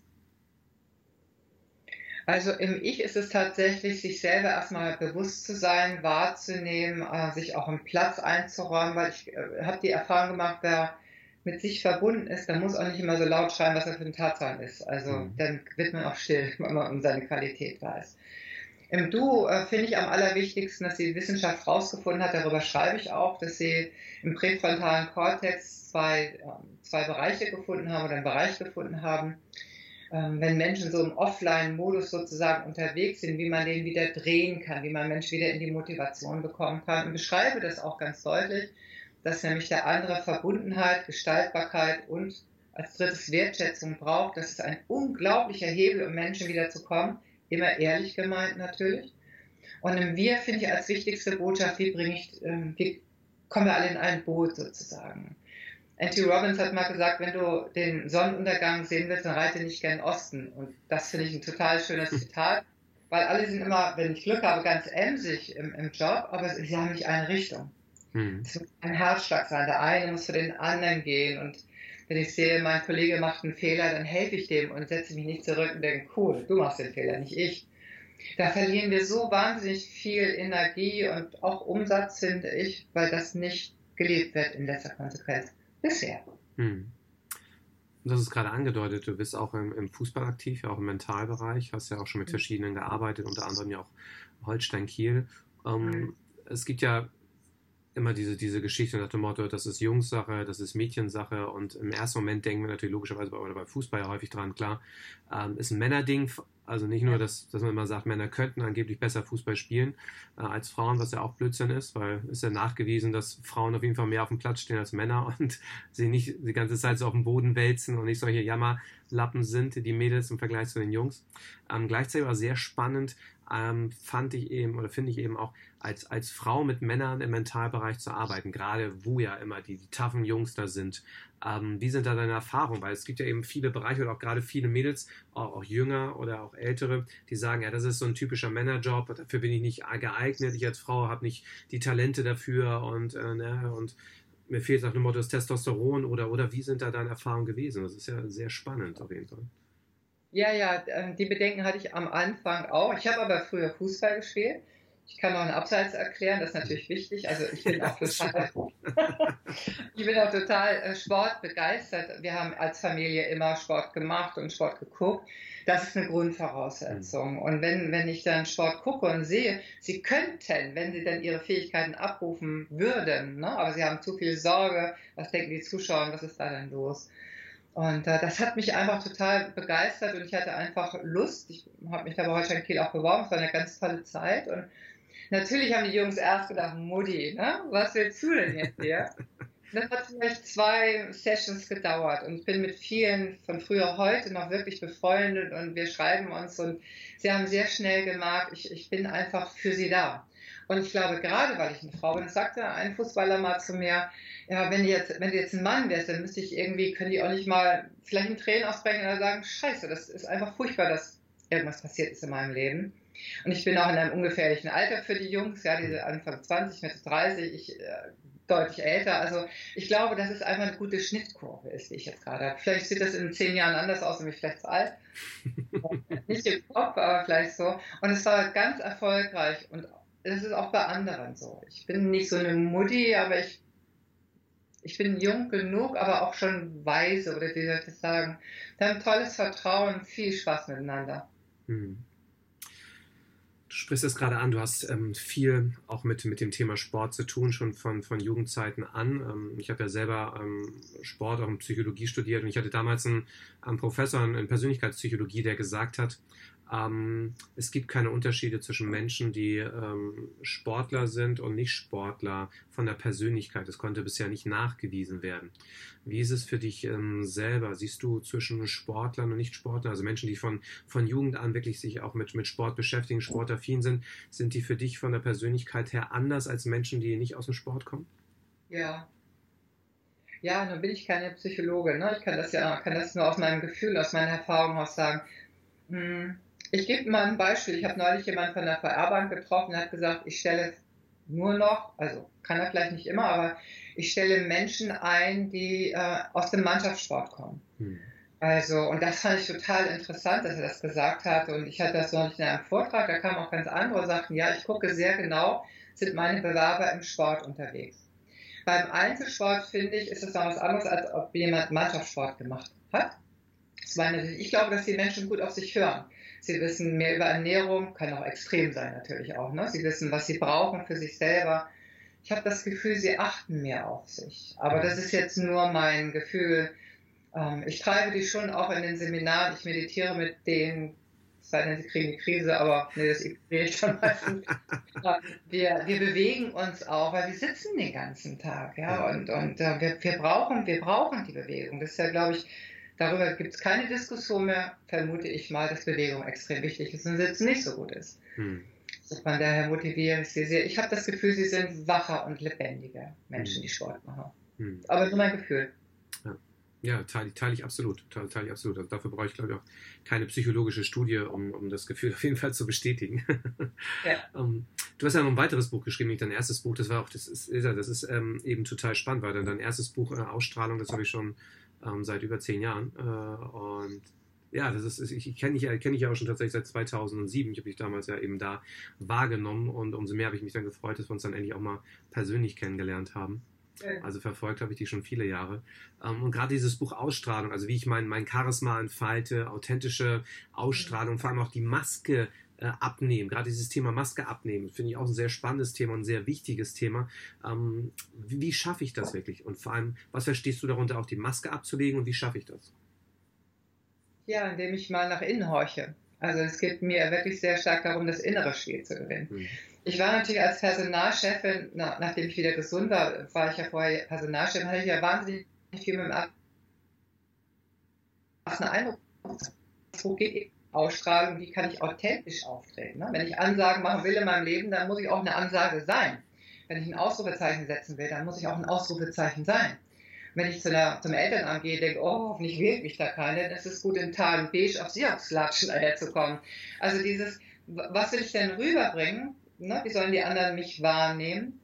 Also im Ich ist es tatsächlich, sich selber erstmal bewusst zu sein, wahrzunehmen, äh, sich auch einen Platz einzuräumen, weil ich äh, habe die Erfahrung gemacht, wer mit sich verbunden ist, dann muss auch nicht immer so laut schreien, was er für ein Tatsachen ist. Also mhm. dann wird man auch still, wenn man um seine Qualität weiß. Im Du äh, finde ich am allerwichtigsten, dass die Wissenschaft herausgefunden hat, darüber schreibe ich auch, dass sie im präfrontalen Kortex zwei, äh, zwei Bereiche gefunden haben oder einen Bereich gefunden haben, ähm, wenn Menschen so im Offline-Modus sozusagen unterwegs sind, wie man den wieder drehen kann, wie man Menschen wieder in die Motivation bekommen kann. Und beschreibe das auch ganz deutlich dass nämlich der andere Verbundenheit, Gestaltbarkeit und als drittes Wertschätzung braucht. Das ist ein unglaublicher Hebel, um Menschen wieder zu kommen. Immer ehrlich gemeint natürlich. Und im Wir finde ich als wichtigste Botschaft, wie bringe ich, ähm, wie kommen wir alle in ein Boot sozusagen. Andy Robbins hat mal gesagt, wenn du den Sonnenuntergang sehen willst, dann reite nicht gern Osten. Und das finde ich ein total schönes Zitat, weil alle sind immer, wenn ich Glück habe, ganz emsig im, im Job, aber sie haben nicht eine Richtung. Mhm. Es muss ein Herzschlag sein. Der eine muss für den anderen gehen. Und wenn ich sehe, mein Kollege macht einen Fehler, dann helfe ich dem und setze mich nicht zurück und denke, cool, du machst den Fehler, nicht ich. Da verlieren wir so wahnsinnig viel Energie und auch Umsatz, finde ich, weil das nicht gelebt wird in letzter Konsequenz. Bisher. Hm. Hast es gerade angedeutet, du bist auch im, im, Fußball aktiv, ja auch im Mentalbereich, hast ja auch schon mit mhm. verschiedenen gearbeitet, unter anderem ja auch Holstein Kiel. Ähm, mhm. Es gibt ja immer diese, diese Geschichte nach dem Motto, das ist Jungssache, das ist Mädchensache. Und im ersten Moment denken wir natürlich logischerweise bei, oder bei Fußball ja häufig dran, klar, ähm, ist ein Männerding, also nicht nur, dass, dass man immer sagt, Männer könnten angeblich besser Fußball spielen äh, als Frauen, was ja auch Blödsinn ist, weil ist ja nachgewiesen, dass Frauen auf jeden Fall mehr auf dem Platz stehen als Männer und sie nicht die ganze Zeit so auf dem Boden wälzen und nicht solche Jammerlappen sind, die Mädels im Vergleich zu den Jungs. Ähm, gleichzeitig war sehr spannend, ähm, fand ich eben oder finde ich eben auch als, als Frau mit Männern im Mentalbereich zu arbeiten, gerade wo ja immer die, die taffen Jungs da sind. Ähm, wie sind da deine Erfahrungen? Weil es gibt ja eben viele Bereiche oder auch gerade viele Mädels, auch, auch jünger oder auch ältere, die sagen, ja, das ist so ein typischer Männerjob, dafür bin ich nicht geeignet, ich als Frau habe nicht die Talente dafür und, äh, ne, und mir fehlt nach dem Motto das Testosteron oder, oder wie sind da deine Erfahrungen gewesen? Das ist ja sehr spannend auf jeden Fall. Ja, ja, ähm, die Bedenken hatte ich am Anfang auch. Ich habe aber früher Fußball gespielt. Ich kann noch einen Abseits erklären, das ist natürlich wichtig. Also ich bin auch total, ich bin auch total äh, sportbegeistert. Wir haben als Familie immer Sport gemacht und Sport geguckt. Das ist eine Grundvoraussetzung. Und wenn, wenn ich dann Sport gucke und sehe, sie könnten, wenn sie dann ihre Fähigkeiten abrufen würden, ne? aber sie haben zu viel Sorge, was denken die Zuschauer, was ist da denn los? Und äh, das hat mich einfach total begeistert und ich hatte einfach Lust. Ich habe mich da bei Holstein Kiel auch beworben. Es war eine ganz tolle Zeit. Und natürlich haben die Jungs erst gedacht, Mutti, ne? was willst du denn jetzt hier? Das hat vielleicht zwei Sessions gedauert und ich bin mit vielen von früher heute noch wirklich befreundet und wir schreiben uns und sie haben sehr schnell gemerkt, ich, ich bin einfach für sie da. Und ich glaube, gerade weil ich eine Frau bin, sagte ein Fußballer mal zu mir, ja, wenn du jetzt, wenn du jetzt ein Mann wärst, dann müsste ich irgendwie, können die auch nicht mal vielleicht in Tränen ausbrechen oder sagen, scheiße, das ist einfach furchtbar, dass irgendwas passiert ist in meinem Leben. Und ich bin auch in einem ungefährlichen Alter für die Jungs, ja, diese Anfang 20, Mitte 30, ich, äh, deutlich älter. Also ich glaube, dass es einfach eine gute Schnittkurve ist, die ich jetzt gerade habe. Vielleicht sieht das in zehn Jahren anders aus und bin vielleicht zu alt. Nicht im Kopf, aber vielleicht so. Und es war ganz erfolgreich und es ist auch bei anderen so. Ich bin nicht so eine Mutti, aber ich, ich bin jung genug, aber auch schon weise, oder wie soll ich das sagen. Wir haben tolles Vertrauen, viel Spaß miteinander. Hm. Du sprichst es gerade an, du hast ähm, viel auch mit, mit dem Thema Sport zu tun, schon von, von Jugendzeiten an. Ähm, ich habe ja selber ähm, Sport, auch in Psychologie studiert und ich hatte damals einen, einen Professor in Persönlichkeitspsychologie, der gesagt hat, ähm, es gibt keine Unterschiede zwischen Menschen, die ähm, Sportler sind und Nicht-Sportler von der Persönlichkeit. Das konnte bisher nicht nachgewiesen werden. Wie ist es für dich ähm, selber? Siehst du zwischen Sportlern und Nicht-Sportlern, also Menschen, die von, von Jugend an wirklich sich auch mit, mit Sport beschäftigen, sportaffin sind, sind die für dich von der Persönlichkeit her anders als Menschen, die nicht aus dem Sport kommen? Ja, ja, nun bin ich keine Psychologe. Ne? Ich kann das ja kann das nur aus meinem Gefühl, aus meiner Erfahrung aus sagen. Hm, ich gebe mal ein Beispiel. Ich habe neulich jemanden von der VR-Bank getroffen, der hat gesagt, ich stelle nur noch, also kann er vielleicht nicht immer, aber ich stelle Menschen ein, die äh, aus dem Mannschaftssport kommen. Hm. Also, und das fand ich total interessant, dass er das gesagt hat. Und ich hatte das noch nicht in einem Vortrag, da kamen auch ganz andere und sagten, ja, ich gucke sehr genau, sind meine Bewerber im Sport unterwegs. Beim Einzelsport, finde ich, ist es noch was anderes, als ob jemand Mannschaftssport gemacht hat. Ich glaube, dass die Menschen gut auf sich hören. Sie wissen mehr über Ernährung, kann auch extrem sein natürlich auch. Ne? Sie wissen, was sie brauchen für sich selber. Ich habe das Gefühl, sie achten mehr auf sich. Aber das ist jetzt nur mein Gefühl. Ähm, ich treibe die schon auch in den Seminaren. Ich meditiere mit denen, sei denn, sie kriegen die Krise, aber nee, das ignoriere ich schon meistens. wir, wir bewegen uns auch, weil wir sitzen den ganzen Tag. Ja? Und, und äh, wir, wir, brauchen, wir brauchen die Bewegung. Das ist ja, glaube ich, Darüber gibt es keine Diskussion mehr, vermute ich mal, dass Bewegung extrem wichtig ist und Sitzen nicht so gut ist. Hm. Von daher motiviere ich sie sehr. Ich habe das Gefühl, sie sind wacher und lebendiger Menschen, hm. die Sport machen. Hm. Aber nur mein Gefühl. Ja. Ja, teile, teile ich absolut. Teile, teile ich absolut. Also dafür brauche ich, glaube ich, auch keine psychologische Studie, um, um das Gefühl auf jeden Fall zu bestätigen. Ja. um, ähm, du hast ja noch ein weiteres Buch geschrieben, nicht dein erstes Buch. Das war auch, das ist, das ist ähm, eben total spannend, weil dann dein erstes Buch äh, Ausstrahlung, das habe ich schon ähm, seit über zehn Jahren. Äh, und ja, das ist, ich kenne dich, kenn dich ja auch schon tatsächlich seit 2007. Ich habe dich damals ja eben da wahrgenommen und umso mehr habe ich mich dann gefreut, dass wir uns dann endlich auch mal persönlich kennengelernt haben. Also verfolgt habe ich die schon viele Jahre. Ähm, und gerade dieses Buch Ausstrahlung, also wie ich mein, mein Charisma entfalte, authentische Ausstrahlung, vor allem auch die Maske äh, abnehmen. Gerade dieses Thema Maske abnehmen, finde ich auch ein sehr spannendes Thema und ein sehr wichtiges Thema. Ähm, wie, wie schaffe ich das wirklich? Und vor allem, was verstehst du darunter, auch die Maske abzulegen und wie schaffe ich das? Ja, indem ich mal nach innen horche. Also es geht mir wirklich sehr stark darum, das innere Spiel zu gewinnen. Mhm. Ich war natürlich als Personalchefin, na, nachdem ich wieder gesund war, war ich ja vorher Personalchefin, hatte ich ja wahnsinnig viel mit dem ersten Eindruck. Wo geht Ausstrahlung, wie kann ich authentisch auftreten. Ne? Wenn ich Ansagen machen will in meinem Leben, dann muss ich auch eine Ansage sein. Wenn ich ein Ausrufezeichen setzen will, dann muss ich auch ein Ausrufezeichen sein. Wenn ich zu der, zum Elternamt gehe, denke, oh, hoffentlich wählt mich da keiner, dann ist es gut, in Tagen beige auf Sirups-Latschen herzukommen. Also dieses, was will ich denn rüberbringen? Ne? Wie sollen die anderen mich wahrnehmen?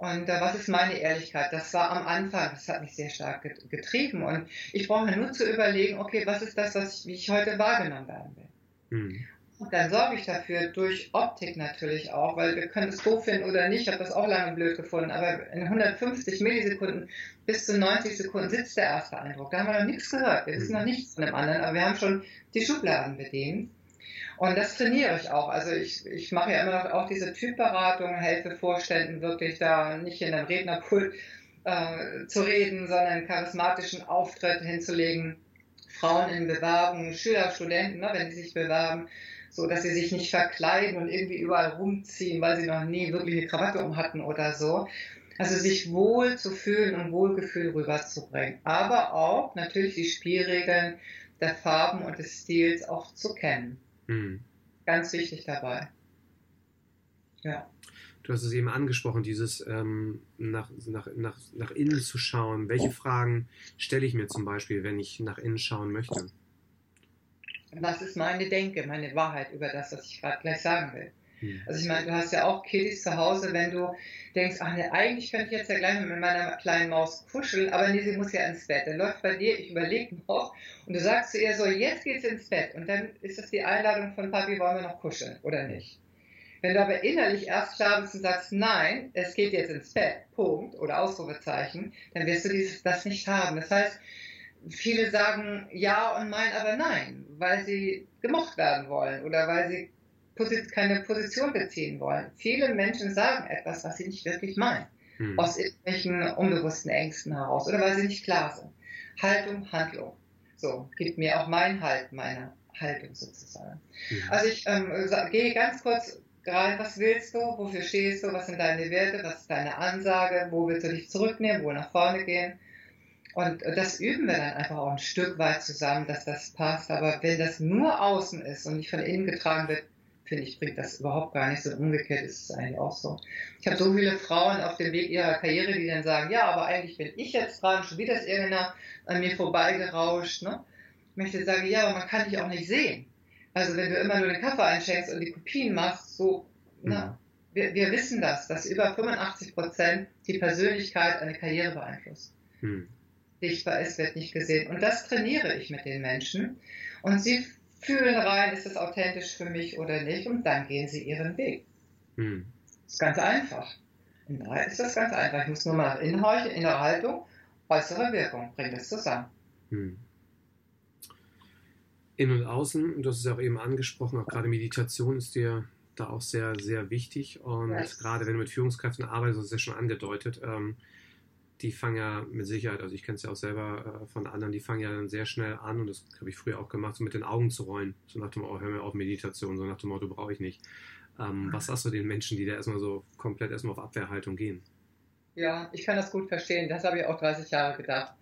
Und äh, was ist meine Ehrlichkeit? Das war am Anfang, das hat mich sehr stark getrieben. Und ich brauche nur zu überlegen, okay, was ist das, was ich, wie ich heute wahrgenommen werden will? Mhm. Und dann sorge ich dafür durch Optik natürlich auch, weil wir können es doof finden oder nicht, ich habe das auch lange blöd gefunden, aber in 150 Millisekunden bis zu 90 Sekunden sitzt der erste Eindruck. Da haben wir noch nichts gehört, wir wissen noch nichts von dem anderen, aber wir haben schon die Schubladen bedient. Und das trainiere ich auch. Also ich, ich mache ja immer noch auch diese Typberatung, helfe Vorständen wirklich da nicht in einem Rednerpult äh, zu reden, sondern einen charismatischen Auftritt hinzulegen Frauen in Bewerbungen, Schüler, Studenten, ne, wenn sie sich bewerben, so dass sie sich nicht verkleiden und irgendwie überall rumziehen, weil sie noch nie wirklich eine Krawatte um hatten oder so. Also sich wohl zu fühlen und Wohlgefühl rüberzubringen. Aber auch natürlich die Spielregeln der Farben und des Stils auch zu kennen. Mhm. Ganz wichtig dabei. Ja. Du hast es eben angesprochen, dieses ähm, nach, nach, nach, nach innen zu schauen. Welche Fragen stelle ich mir zum Beispiel, wenn ich nach innen schauen möchte? Was ist meine Denke, meine Wahrheit über das, was ich gerade gleich sagen will? Hm. Also ich meine, du hast ja auch Kiddies zu Hause, wenn du denkst, ach ne, eigentlich könnte ich jetzt ja gleich mit meiner kleinen Maus kuscheln, aber nee, sie muss ja ins Bett. Dann läuft bei dir, ich überlege noch, und du sagst zu ihr so, jetzt geht's ins Bett. Und dann ist das die Einladung von Papi, wollen wir noch kuscheln oder nicht? Wenn du aber innerlich erst klar bist und sagst, nein, es geht jetzt ins Bett, Punkt, oder Ausrufezeichen, dann wirst du dieses, das nicht haben. Das heißt, viele sagen ja und meinen aber nein, weil sie gemocht werden wollen oder weil sie keine Position beziehen wollen. Viele Menschen sagen etwas, was sie nicht wirklich meinen. Hm. Aus irgendwelchen unbewussten Ängsten heraus oder weil sie nicht klar sind. Haltung, Handlung. So, gibt mir auch mein Halt, meine Haltung sozusagen. Mhm. Also ich ähm, gehe ganz kurz rein, was willst du, wofür stehst du, was sind deine Werte, was ist deine Ansage, wo willst du dich zurücknehmen, wo nach vorne gehen. Und das üben wir dann einfach auch ein Stück weit zusammen, dass das passt. Aber wenn das nur außen ist und nicht von innen getragen wird, finde ich, bringt das überhaupt gar nicht so. Umgekehrt ist es eigentlich auch so. Ich habe so viele Frauen auf dem Weg ihrer Karriere, die dann sagen, ja, aber eigentlich bin ich jetzt dran, schon wieder ist irgendeiner an mir vorbeigerauscht. Ne? Ich möchte sagen, ja, aber man kann dich auch nicht sehen. Also wenn du immer nur den Kaffee einschenkst und die Kopien machst, so, mhm. na, wir, wir, wissen das, dass über 85 Prozent die Persönlichkeit eine Karriere beeinflusst. Mhm. Sichtbar ist, wird nicht gesehen. Und das trainiere ich mit den Menschen. Und sie fühlen rein, ist es authentisch für mich oder nicht, und dann gehen sie ihren Weg. Hm. Das ist ganz einfach. In Wahrheit ist das ganz einfach. Ich muss nur mal nach innen horchen, innere Haltung, äußere Wirkung, bringt es zusammen. Hm. Innen und außen, du hast es ja auch eben angesprochen, auch gerade Meditation ist dir da auch sehr, sehr wichtig. Und yes. gerade wenn du mit Führungskräften arbeitest, das ist ja schon angedeutet, ähm, die fangen ja mit Sicherheit, also ich kenne es ja auch selber äh, von anderen, die fangen ja dann sehr schnell an und das habe ich früher auch gemacht, so mit den Augen zu rollen. So nach dem Motto, oh, hör mir auf Meditation, so nach dem Motto, brauche ich nicht. Ähm, was sagst du den Menschen, die da erstmal so komplett erstmal auf Abwehrhaltung gehen? Ja, ich kann das gut verstehen. Das habe ich auch 30 Jahre gedacht.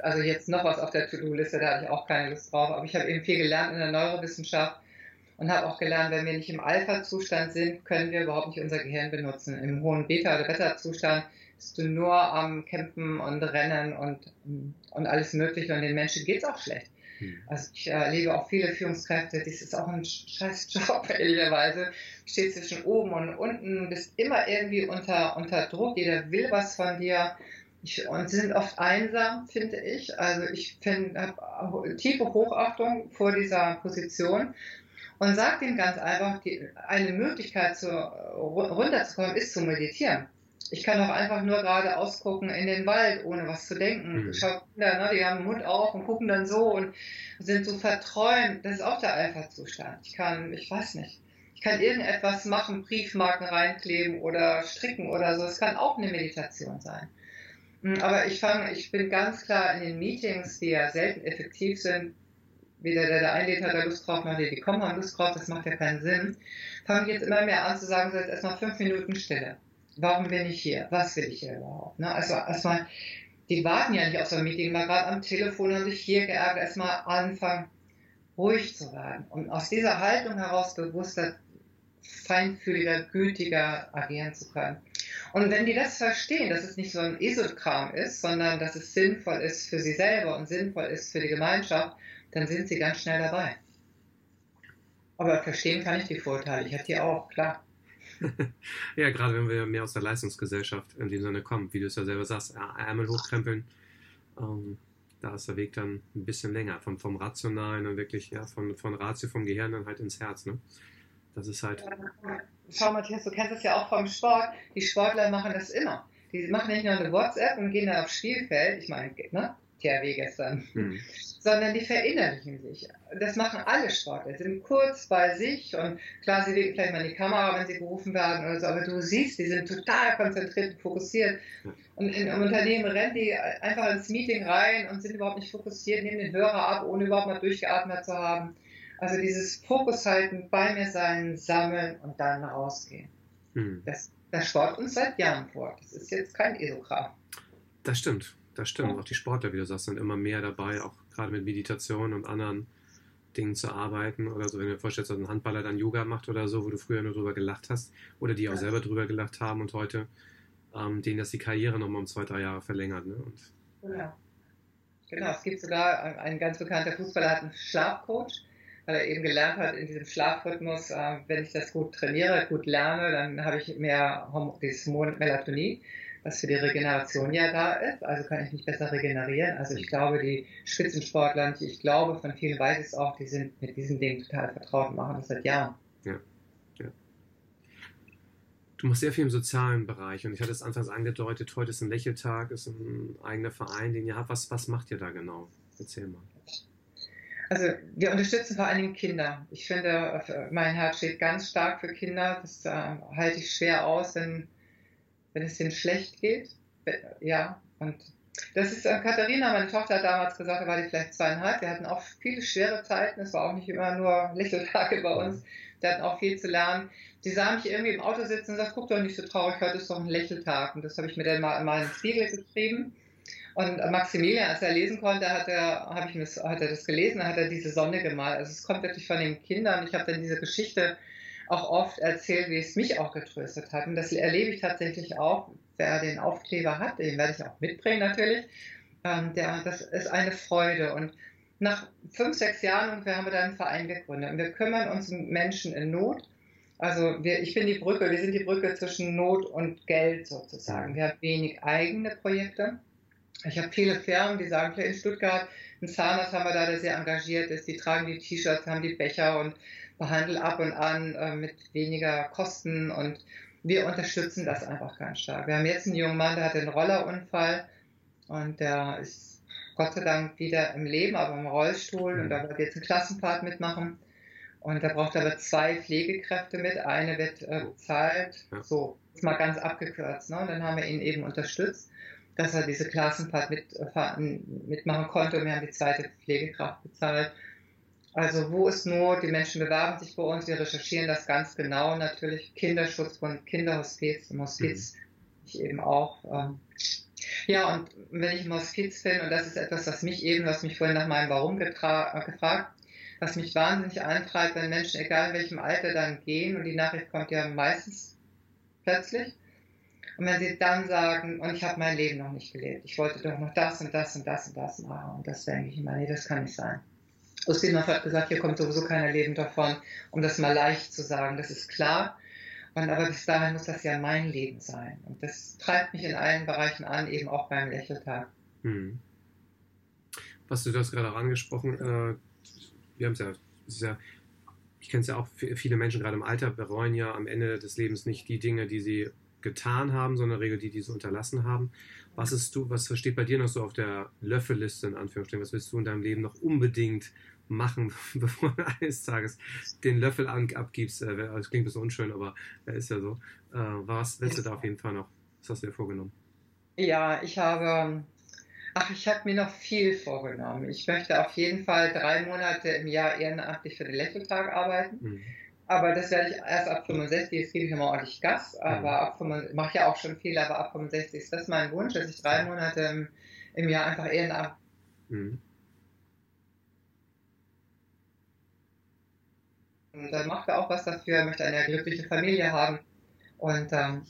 Also jetzt noch was auf der To-Do-Liste, da hatte ich auch keine Lust drauf. Aber ich habe eben viel gelernt in der Neurowissenschaft und habe auch gelernt, wenn wir nicht im Alpha-Zustand sind, können wir überhaupt nicht unser Gehirn benutzen. Im hohen Beta- oder Beta-Zustand bist du nur am Kämpfen und Rennen und, und alles Mögliche und den Menschen geht es auch schlecht. Hm. Also ich erlebe auch viele Führungskräfte, das ist auch ein scheiß Job, ehrlicherweise. Steht zwischen oben und unten, bist immer irgendwie unter, unter Druck, jeder will was von dir. Ich, und sie sind oft einsam, finde ich. Also ich habe tiefe Hochachtung vor dieser Position und sage dem ganz einfach, die, eine Möglichkeit zu, runterzukommen ist zu meditieren. Ich kann auch einfach nur gerade ausgucken in den Wald, ohne was zu denken. Mhm. Schau Kinder, ne, die haben den Mund auf und gucken dann so und sind so verträumt. Das ist auch der Alpha-Zustand. Ich kann, ich weiß nicht. Ich kann irgendetwas machen, Briefmarken reinkleben oder stricken oder so. Es kann auch eine Meditation sein. Hm, aber ich fange, ich bin ganz klar in den Meetings, die ja selten effektiv sind, weder der, der einlädt, hat er Lust drauf, noch die, die kommen, haben Lust drauf, das macht ja keinen Sinn, fange ich jetzt immer mehr an zu sagen, so jetzt erstmal fünf Minuten Stille warum bin ich hier? Was will ich hier überhaupt? Ne? Also erstmal, die warten ja nicht auf so ein Meeting, mal gerade am Telefon haben sich hier geärgert, erstmal anfangen, ruhig zu werden und aus dieser Haltung heraus bewusster, feinfühliger, gütiger agieren zu können. Und wenn die das verstehen, dass es nicht so ein Esokram ist, sondern dass es sinnvoll ist für sie selber und sinnvoll ist für die Gemeinschaft, dann sind sie ganz schnell dabei. Aber verstehen kann ich die Vorteile. Ich habe die auch, klar. ja, gerade wenn wir mehr aus der Leistungsgesellschaft in dem Sinne kommen, wie du es ja selber sagst, Ärmel hochkrempeln, ähm, da ist der Weg dann ein bisschen länger, von, vom Rationalen und wirklich, ja, von, von Ratio vom Gehirn dann halt ins Herz, ne? Das ist halt. Schau, Matthias, du kennst das ja auch vom Sport. Die Sportler machen das immer. Die machen nicht nur eine WhatsApp und gehen dann aufs Spielfeld. Ich meine, ne? THW gestern. Hm sondern die verinnerlichen sich. Das machen alle Sportler, sind kurz bei sich und klar, sie legen vielleicht mal in die Kamera, wenn sie gerufen werden oder so, aber du siehst, die sind total konzentriert und fokussiert. Und in einem Unternehmen rennen die einfach ins Meeting rein und sind überhaupt nicht fokussiert, nehmen den Hörer ab, ohne überhaupt mal durchgeatmet zu haben. Also dieses Fokus halten, bei mir sein, sammeln und dann rausgehen. Hm. Das, der Sport uns seit Jahren vor. Das ist jetzt kein Esokram. Das stimmt, das stimmt. Auch die Sportler, wie du sagst, sind immer mehr dabei, auch gerade mit Meditation und anderen Dingen zu arbeiten oder so, wenn du dir vorstellst, dass ein Handballer dann Yoga macht oder so, wo du früher nur drüber gelacht hast oder die auch ja. selber drüber gelacht haben und heute ähm, denen das die Karriere nochmal um zwei, drei Jahre verlängert. Ne? Und, genau. genau, es gibt sogar ein ganz bekannter Fußballer, hat einen Schlafcoach, weil er eben gelernt hat, in diesem Schlafrhythmus, äh, wenn ich das gut trainiere, gut lerne, dann habe ich mehr dieses Melatonin was für die Regeneration ja da ist. Also kann ich mich besser regenerieren. Also ich glaube, die Spitzensportler, ich glaube, von vielen weiß ich es auch, die sind mit diesen Dingen total vertraut und machen das seit Jahren. Ja. ja. Du machst sehr viel im sozialen Bereich und ich hatte es anfangs angedeutet, heute ist ein Lächeltag, ist ein eigener Verein, den ihr habt. Was, was macht ihr da genau? Erzähl mal. Also wir unterstützen vor allen Dingen Kinder. Ich finde, mein Herz steht ganz stark für Kinder. Das äh, halte ich schwer aus, wenn wenn es denen schlecht geht. Ja, und das ist äh, Katharina, meine Tochter hat damals gesagt, da war die vielleicht zweieinhalb. Wir hatten auch viele schwere Zeiten. Es war auch nicht immer nur Lächeltage bei uns. Wir hatten auch viel zu lernen. Die sah mich irgendwie im Auto sitzen und sagt, guck doch nicht so traurig, heute ist doch ein Lächeltag. Und das habe ich mir dann mal in meinen Spiegel geschrieben. Und Maximilian, als er lesen konnte, hat er, hab ich das, hat er das gelesen, hat er diese Sonne gemalt. Also es kommt wirklich von den Kindern. Ich habe dann diese Geschichte auch oft erzählt, wie es mich auch getröstet hat. Und das erlebe ich tatsächlich auch. Wer den Aufkleber hat, den werde ich auch mitbringen natürlich. Ähm, der, das ist eine Freude. Und nach fünf, sechs Jahren ungefähr haben wir da einen Verein gegründet. Und wir kümmern uns um Menschen in Not. Also wir, ich bin die Brücke, wir sind die Brücke zwischen Not und Geld sozusagen. Wir haben wenig eigene Projekte. Ich habe viele Firmen, die sagen, in Stuttgart, ein Zahnarzt haben wir da, der sehr engagiert ist, die tragen die T-Shirts, haben die Becher und behandle ab und an äh, mit weniger Kosten und wir unterstützen das einfach ganz stark. Wir haben jetzt einen jungen Mann, der hatte einen Rollerunfall und der ist Gott sei Dank wieder im Leben, aber im Rollstuhl und da wird jetzt ein Klassenpart mitmachen. Und da braucht er aber zwei Pflegekräfte mit. Eine wird äh, bezahlt, so ist mal ganz abgekürzt. Ne? Und dann haben wir ihn eben unterstützt, dass er diese Klassenpart mit, äh, mitmachen konnte. Und wir haben die zweite Pflegekraft bezahlt. Also wo ist Not? Die Menschen bewerben sich bei uns, wir recherchieren das ganz genau natürlich. Kinderschutz von Kinderhospiz, im Hospiz mhm. ich eben auch. Ähm, ja, und wenn ich im Hospiz bin, und das ist etwas, was mich eben, was mich vorhin nach meinem Warum äh, gefragt, was mich wahnsinnig antreibt, wenn Menschen, egal in welchem Alter, dann gehen, und die Nachricht kommt ja meistens plötzlich, und wenn sie dann sagen, und ich habe mein Leben noch nicht gelebt, ich wollte doch noch das und das und das und das machen, und das denke ich immer, nee, das kann nicht sein. Ustinov hat gesagt, hier kommt sowieso keiner lebend davon, um das mal leicht zu sagen, das ist klar. Und aber bis dahin muss das ja mein Leben sein. Und das treibt mich in allen Bereichen an, eben auch beim Lächeltag. Hm. Was du das gerade auch angesprochen, äh, wir haben es ja, ja, ich kenne es ja auch, viele Menschen gerade im Alter bereuen ja am Ende des Lebens nicht die Dinge, die sie getan haben, sondern Regel die, die sie unterlassen haben. Was ist du, was steht bei dir noch so auf der Löffelliste in Anführungsstrichen? Was willst du in deinem Leben noch unbedingt machen, bevor du eines Tages den Löffel abgibst. Äh, das klingt ein bisschen unschön, aber äh, ist ja so. Äh, was willst du da auf jeden Fall noch? Was hast du dir vorgenommen? Ja, ich habe, ach, ich habe mir noch viel vorgenommen. Ich möchte auf jeden Fall drei Monate im Jahr ehrenamtlich für den Lächeltag arbeiten. Mhm. Aber das werde ich erst ab 65, jetzt gebe ich immer ordentlich Gas, mhm. aber ab 65, mache ja auch schon viel, aber ab 65 ist das mein Wunsch, dass ich drei Monate im, im Jahr einfach ehrenamtlich mhm. Und dann macht er auch was dafür, möchte eine glückliche Familie haben und ähm,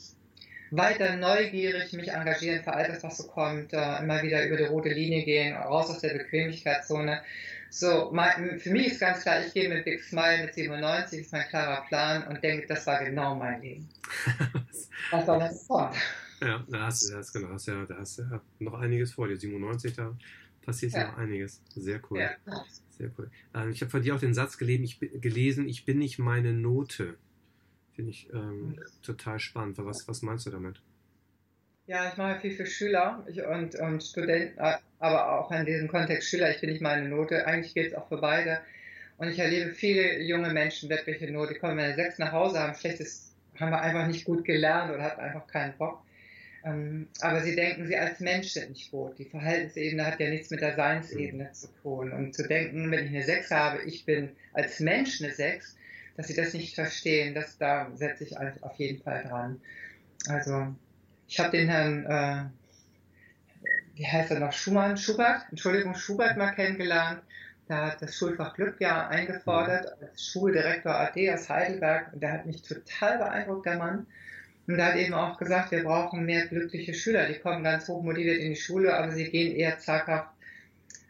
weiter neugierig mich engagieren für all das, was so kommt, äh, immer wieder über die rote Linie gehen, raus aus der Bequemlichkeitszone. So, mein, für mich ist ganz klar, ich gehe mit Big Smile mit 97, ist mein klarer Plan und denke, das war genau mein Leben. was war das kommt. Ja, da hast, du hast, genau, hast ja, da hast ja noch einiges vor dir. 97, da passiert ja noch einiges. Sehr cool. Ja. Sehr cool. Ähm, ich habe von dir auch den Satz gelesen ich, gelesen, ich bin nicht meine Note. Finde ich ähm, total spannend. Was, was meinst du damit? Ja, ich mache viel für Schüler und, und Studenten, äh, aber auch in diesem Kontext Schüler, ich bin nicht meine Note. Eigentlich geht es auch für beide. Und ich erlebe viele junge Menschen wirklich in Not. Die kommen, wenn sie sechs nach Hause haben, schlechtes, haben wir einfach nicht gut gelernt oder hatten einfach keinen Bock. Ähm, aber sie denken, sie als Mensch sind nicht gut. Die Verhaltensebene hat ja nichts mit der Seinsebene zu tun. Und zu denken, wenn ich eine 6 habe, ich bin als Mensch eine 6, dass sie das nicht verstehen, das, da setze ich auf jeden Fall dran. Also ich habe den Herrn, äh, wie heißt er noch, Schumann, Schubert, Entschuldigung, Schubert mal kennengelernt. Da hat das Schulfach Glück ja eingefordert als Schuldirektor AD aus Heidelberg und der hat mich total beeindruckt, der Mann. Und er hat eben auch gesagt, wir brauchen mehr glückliche Schüler. Die kommen ganz hoch motiviert in die Schule, aber sie gehen eher zaghaft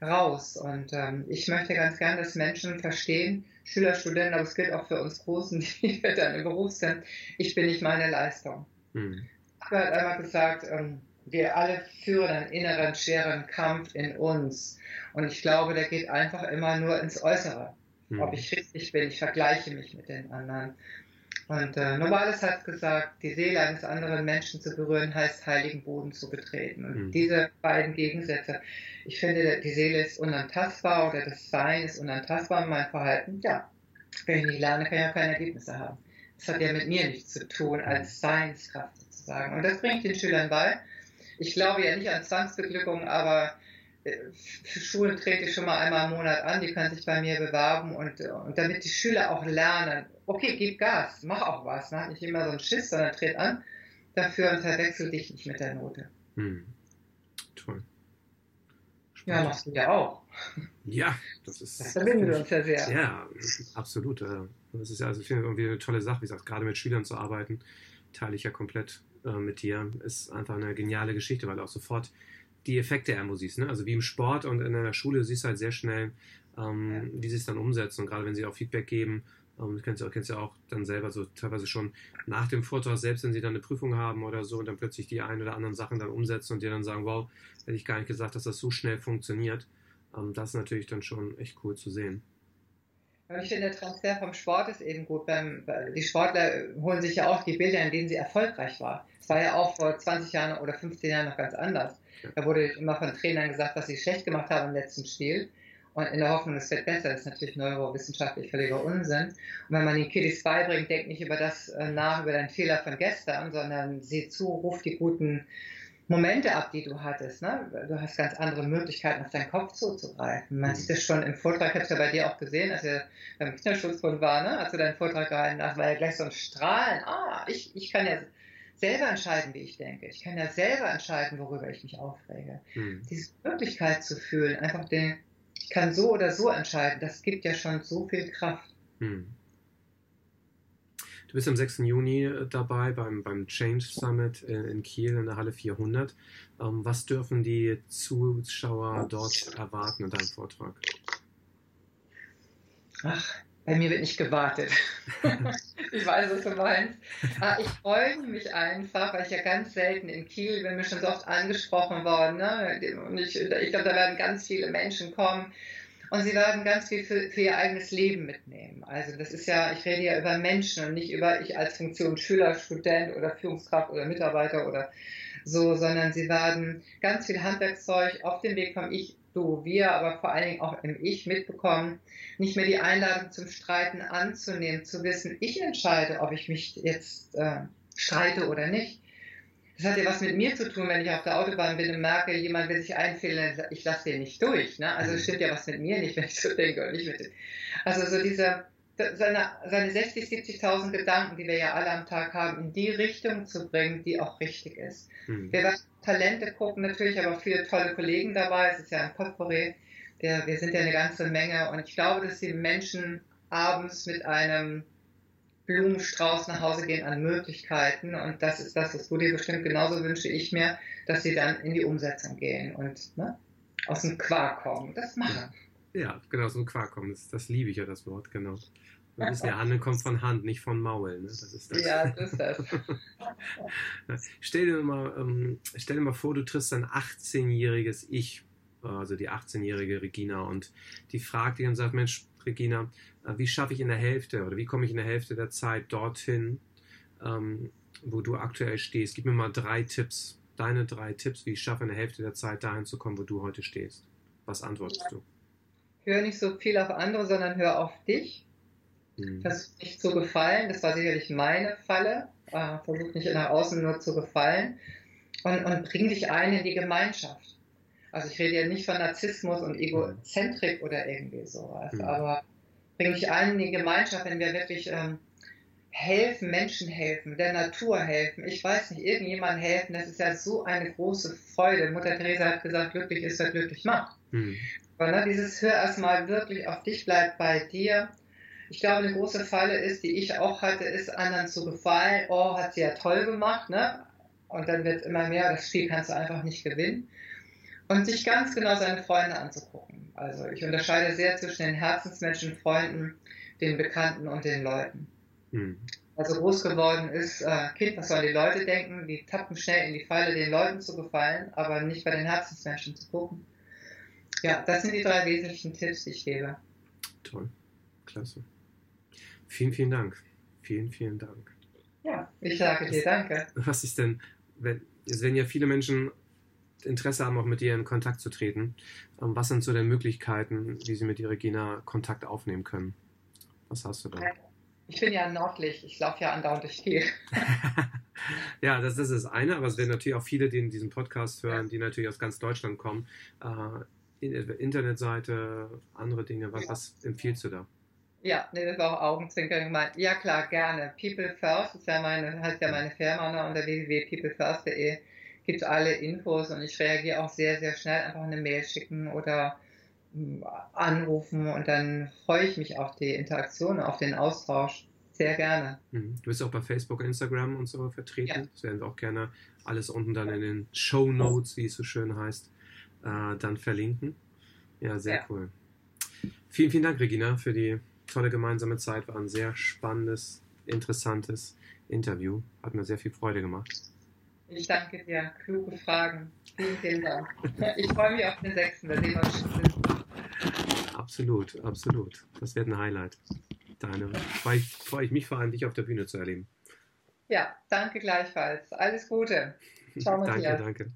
raus. Und ähm, ich möchte ganz gern, dass Menschen verstehen, Schüler, Studenten, aber es gilt auch für uns Großen, die wir dann im Beruf sind, ich bin nicht meine Leistung. Mhm. Er hat einmal gesagt, ähm, wir alle führen einen inneren, schweren Kampf in uns. Und ich glaube, der geht einfach immer nur ins Äußere. Mhm. Ob ich richtig bin, ich vergleiche mich mit den anderen. Und äh, Novalis hat gesagt, die Seele eines anderen Menschen zu berühren, heißt heiligen Boden zu betreten. Und mhm. diese beiden Gegensätze, ich finde, die Seele ist unantastbar oder das Sein ist unantastbar, mein Verhalten, ja. Wenn ich nicht lerne, kann ich auch keine Ergebnisse haben. Das hat ja mit mir nichts zu tun als Seinskraft sozusagen. Und das bringe ich den Schülern bei. Ich glaube ja nicht an Zwangsbeglückung, aber äh, für Schulen trete ich schon mal einmal im Monat an, die können sich bei mir bewerben und, und damit die Schüler auch lernen, okay, gib Gas, mach auch was, mach nicht immer so einen Schiss, sondern tret an dafür und verwechsel dich nicht mit der Note. Hm. Toll. Ja, machst du ja auch. Ja, das ist. Das verbindet uns ja sehr. Ja, absolut. Das ist ja, also ich finde irgendwie eine tolle Sache, wie gesagt, gerade mit Schülern zu arbeiten, teile ich ja komplett äh, mit dir. Ist einfach eine geniale Geschichte, weil du auch sofort die Effekte irgendwo siehst. Ne? Also wie im Sport und in der Schule siehst du halt sehr schnell, ähm, ja. wie sie es dann umsetzen. Und gerade wenn sie auch Feedback geben, ähm, kennst du kennst ja auch dann selber so teilweise schon nach dem Vortrag, selbst wenn sie dann eine Prüfung haben oder so und dann plötzlich die ein oder anderen Sachen dann umsetzen und dir dann sagen, wow, hätte ich gar nicht gesagt, dass das so schnell funktioniert. Ähm, das ist natürlich dann schon echt cool zu sehen. Ich finde, der Transfer vom Sport ist eben gut. Beim, die Sportler holen sich ja auch die Bilder, in denen sie erfolgreich waren. Es war ja auch vor 20 Jahren oder 15 Jahren noch ganz anders. Da wurde immer von Trainern gesagt, was sie schlecht gemacht haben im letzten Spiel und in der Hoffnung, es wird besser, das ist natürlich neurowissenschaftlich völliger Unsinn. Und wenn man den Kiddies beibringt, denk nicht über das äh, nach, über deinen Fehler von gestern, sondern sieh zu, ruf die guten Momente ab, die du hattest. Ne? Du hast ganz andere Möglichkeiten, auf deinen Kopf zuzugreifen. Man sieht das schon im Vortrag, ich habe es ja bei dir auch gesehen, als er beim Kinderschutzbund war, ne? als du deinen Vortrag gehalten hast, war ja gleich so ein Strahlen. Ah, ich, ich kann ja selber entscheiden, wie ich denke. Ich kann ja selber entscheiden, worüber ich mich aufrege. Mhm. Diese Möglichkeit zu fühlen, einfach den, ich kann so oder so entscheiden, das gibt ja schon so viel Kraft. Hm. Du bist am 6. Juni äh, dabei beim, beim Change Summit in Kiel in der Halle 400. Ähm, was dürfen die Zuschauer dort erwarten in deinem Vortrag? Ach, bei mir wird nicht gewartet. ich weiß, was du meinst. Ah, ich freue mich einfach, weil ich ja ganz selten in Kiel bin, mir schon so oft angesprochen worden. Ne? Und ich, ich glaube, da werden ganz viele Menschen kommen. Und sie werden ganz viel für, für, ihr eigenes Leben mitnehmen. Also das ist ja, ich rede ja über Menschen und nicht über ich als Funktion Schüler, Student oder Führungskraft oder Mitarbeiter oder so, sondern sie werden ganz viel Handwerkszeug auf den Weg vom Ich du, wir, aber vor allen Dingen auch im Ich mitbekommen, nicht mehr die Einladung zum Streiten anzunehmen, zu wissen, ich entscheide, ob ich mich jetzt äh, streite oder nicht. Das hat ja was mit mir zu tun, wenn ich auf der Autobahn bin und merke, jemand will sich einfehlen, ich lasse den nicht durch. Ne? Also es stimmt ja was mit mir nicht, wenn ich so denke und nicht mit dem. Also so diese, seine, seine 60, 70.000 Gedanken, die wir ja alle am Tag haben, in die Richtung zu bringen, die auch richtig ist. Mhm. Wir werden Talente gucken, natürlich aber viele tolle Kollegen dabei. Es ist ja ein Potpourri. Der, wir sind ja eine ganze Menge und ich glaube, dass die Menschen abends mit einem Blumenstrauß nach Hause gehen an Möglichkeiten und das ist das, was du dir bestimmt genauso wünsche ich mir, dass sie dann in die Umsetzung gehen und ne, aus dem Quark kommen. Das machen. Ja, genau, aus dem Quark kommen. Das, das liebe ich ja, das Wort, genau. Wir wissen ja, Handeln kommt von Hand, nicht von Maul. Ne? Das ist das. Ja, das ist das. stell, dir mal, ähm, stell dir mal vor, du triffst ein 18-jähriges Ich, also die 18-jährige Regina, und die fragt dich und sagt, Mensch, Regina, äh, wie schaffe ich in der Hälfte oder wie komme ich in der Hälfte der Zeit dorthin, ähm, wo du aktuell stehst? Gib mir mal drei Tipps, deine drei Tipps, wie ich schaffe in der Hälfte der Zeit dahin zu kommen, wo du heute stehst. Was antwortest ja. du? Hör nicht so viel auf andere, sondern hör auf dich Mhm. Versucht nicht zu gefallen, das war sicherlich meine Falle. Äh, versucht nicht nach außen nur zu gefallen. Und, und bring dich ein in die Gemeinschaft. Also ich rede ja nicht von Narzissmus und Egozentrik oder irgendwie sowas, mhm. aber bring dich ein in die Gemeinschaft, wenn wir wirklich ähm, helfen, Menschen helfen, der Natur helfen, ich weiß nicht, irgendjemandem helfen, das ist ja so eine große Freude. Mutter Teresa hat gesagt, glücklich ist, wer glücklich macht. Mhm. Aber ne, dieses Hör erstmal wirklich auf dich, bleib bei dir. Ich glaube, eine große Falle ist, die ich auch hatte, ist, anderen zu gefallen. Oh, hat sie ja toll gemacht, ne? Und dann wird immer mehr, das Spiel kannst du einfach nicht gewinnen. Und sich ganz genau seine Freunde anzugucken. Also ich unterscheide sehr zwischen den Herzensmenschen, Freunden, den Bekannten und den Leuten. Mhm. Also groß geworden ist, äh, Kind, was sollen die Leute denken? Die tappen schnell in die Falle, den Leuten zu gefallen, aber nicht bei den Herzensmenschen zu gucken. Ja, das sind die drei wesentlichen Tipps, die ich gebe. Toll, klasse. Vielen, vielen Dank. Vielen, vielen Dank. Ja, ich sage dir danke. Was ist denn, wenn, es werden ja viele Menschen Interesse haben, auch mit dir in Kontakt zu treten. Ähm, was sind so denn Möglichkeiten, wie sie mit dir, Regina, Kontakt aufnehmen können? Was hast du da? Ich bin ja ein Nordlicht, ich laufe ja andauernd durch Kiel. ja, das, das ist das eine, aber es werden natürlich auch viele, die in diesem Podcast hören, die natürlich aus ganz Deutschland kommen. Äh, Internetseite, andere Dinge, was, ja. was empfiehlst du da? Ja, nee, das war auch Augenzwinkern gemeint. Ja, klar, gerne. People First ist ja meine, heißt ja meine Firma, ne, unter www.peoplefirst.de gibt alle Infos und ich reagiere auch sehr, sehr schnell. Einfach eine Mail schicken oder anrufen und dann freue ich mich auf die Interaktion, auf den Austausch. Sehr gerne. Mhm. Du bist auch bei Facebook, Instagram und so vertreten. Ja. Das werden wir auch gerne alles unten dann in den Show Notes, wie es so schön heißt, äh, dann verlinken. Ja, sehr ja. cool. Vielen, vielen Dank, Regina, für die tolle gemeinsame Zeit. War ein sehr spannendes, interessantes Interview. Hat mir sehr viel Freude gemacht. Ich danke dir. Kluge Fragen. Vielen, vielen Dank. Ich freue mich auf den sechsten, da sehen wir uns. Absolut, absolut. Das wird ein Highlight. Deine freue ich, freue ich mich vor allem, dich auf der Bühne zu erleben. Ja, danke gleichfalls. Alles Gute. Ciao, Matthias. danke, danke.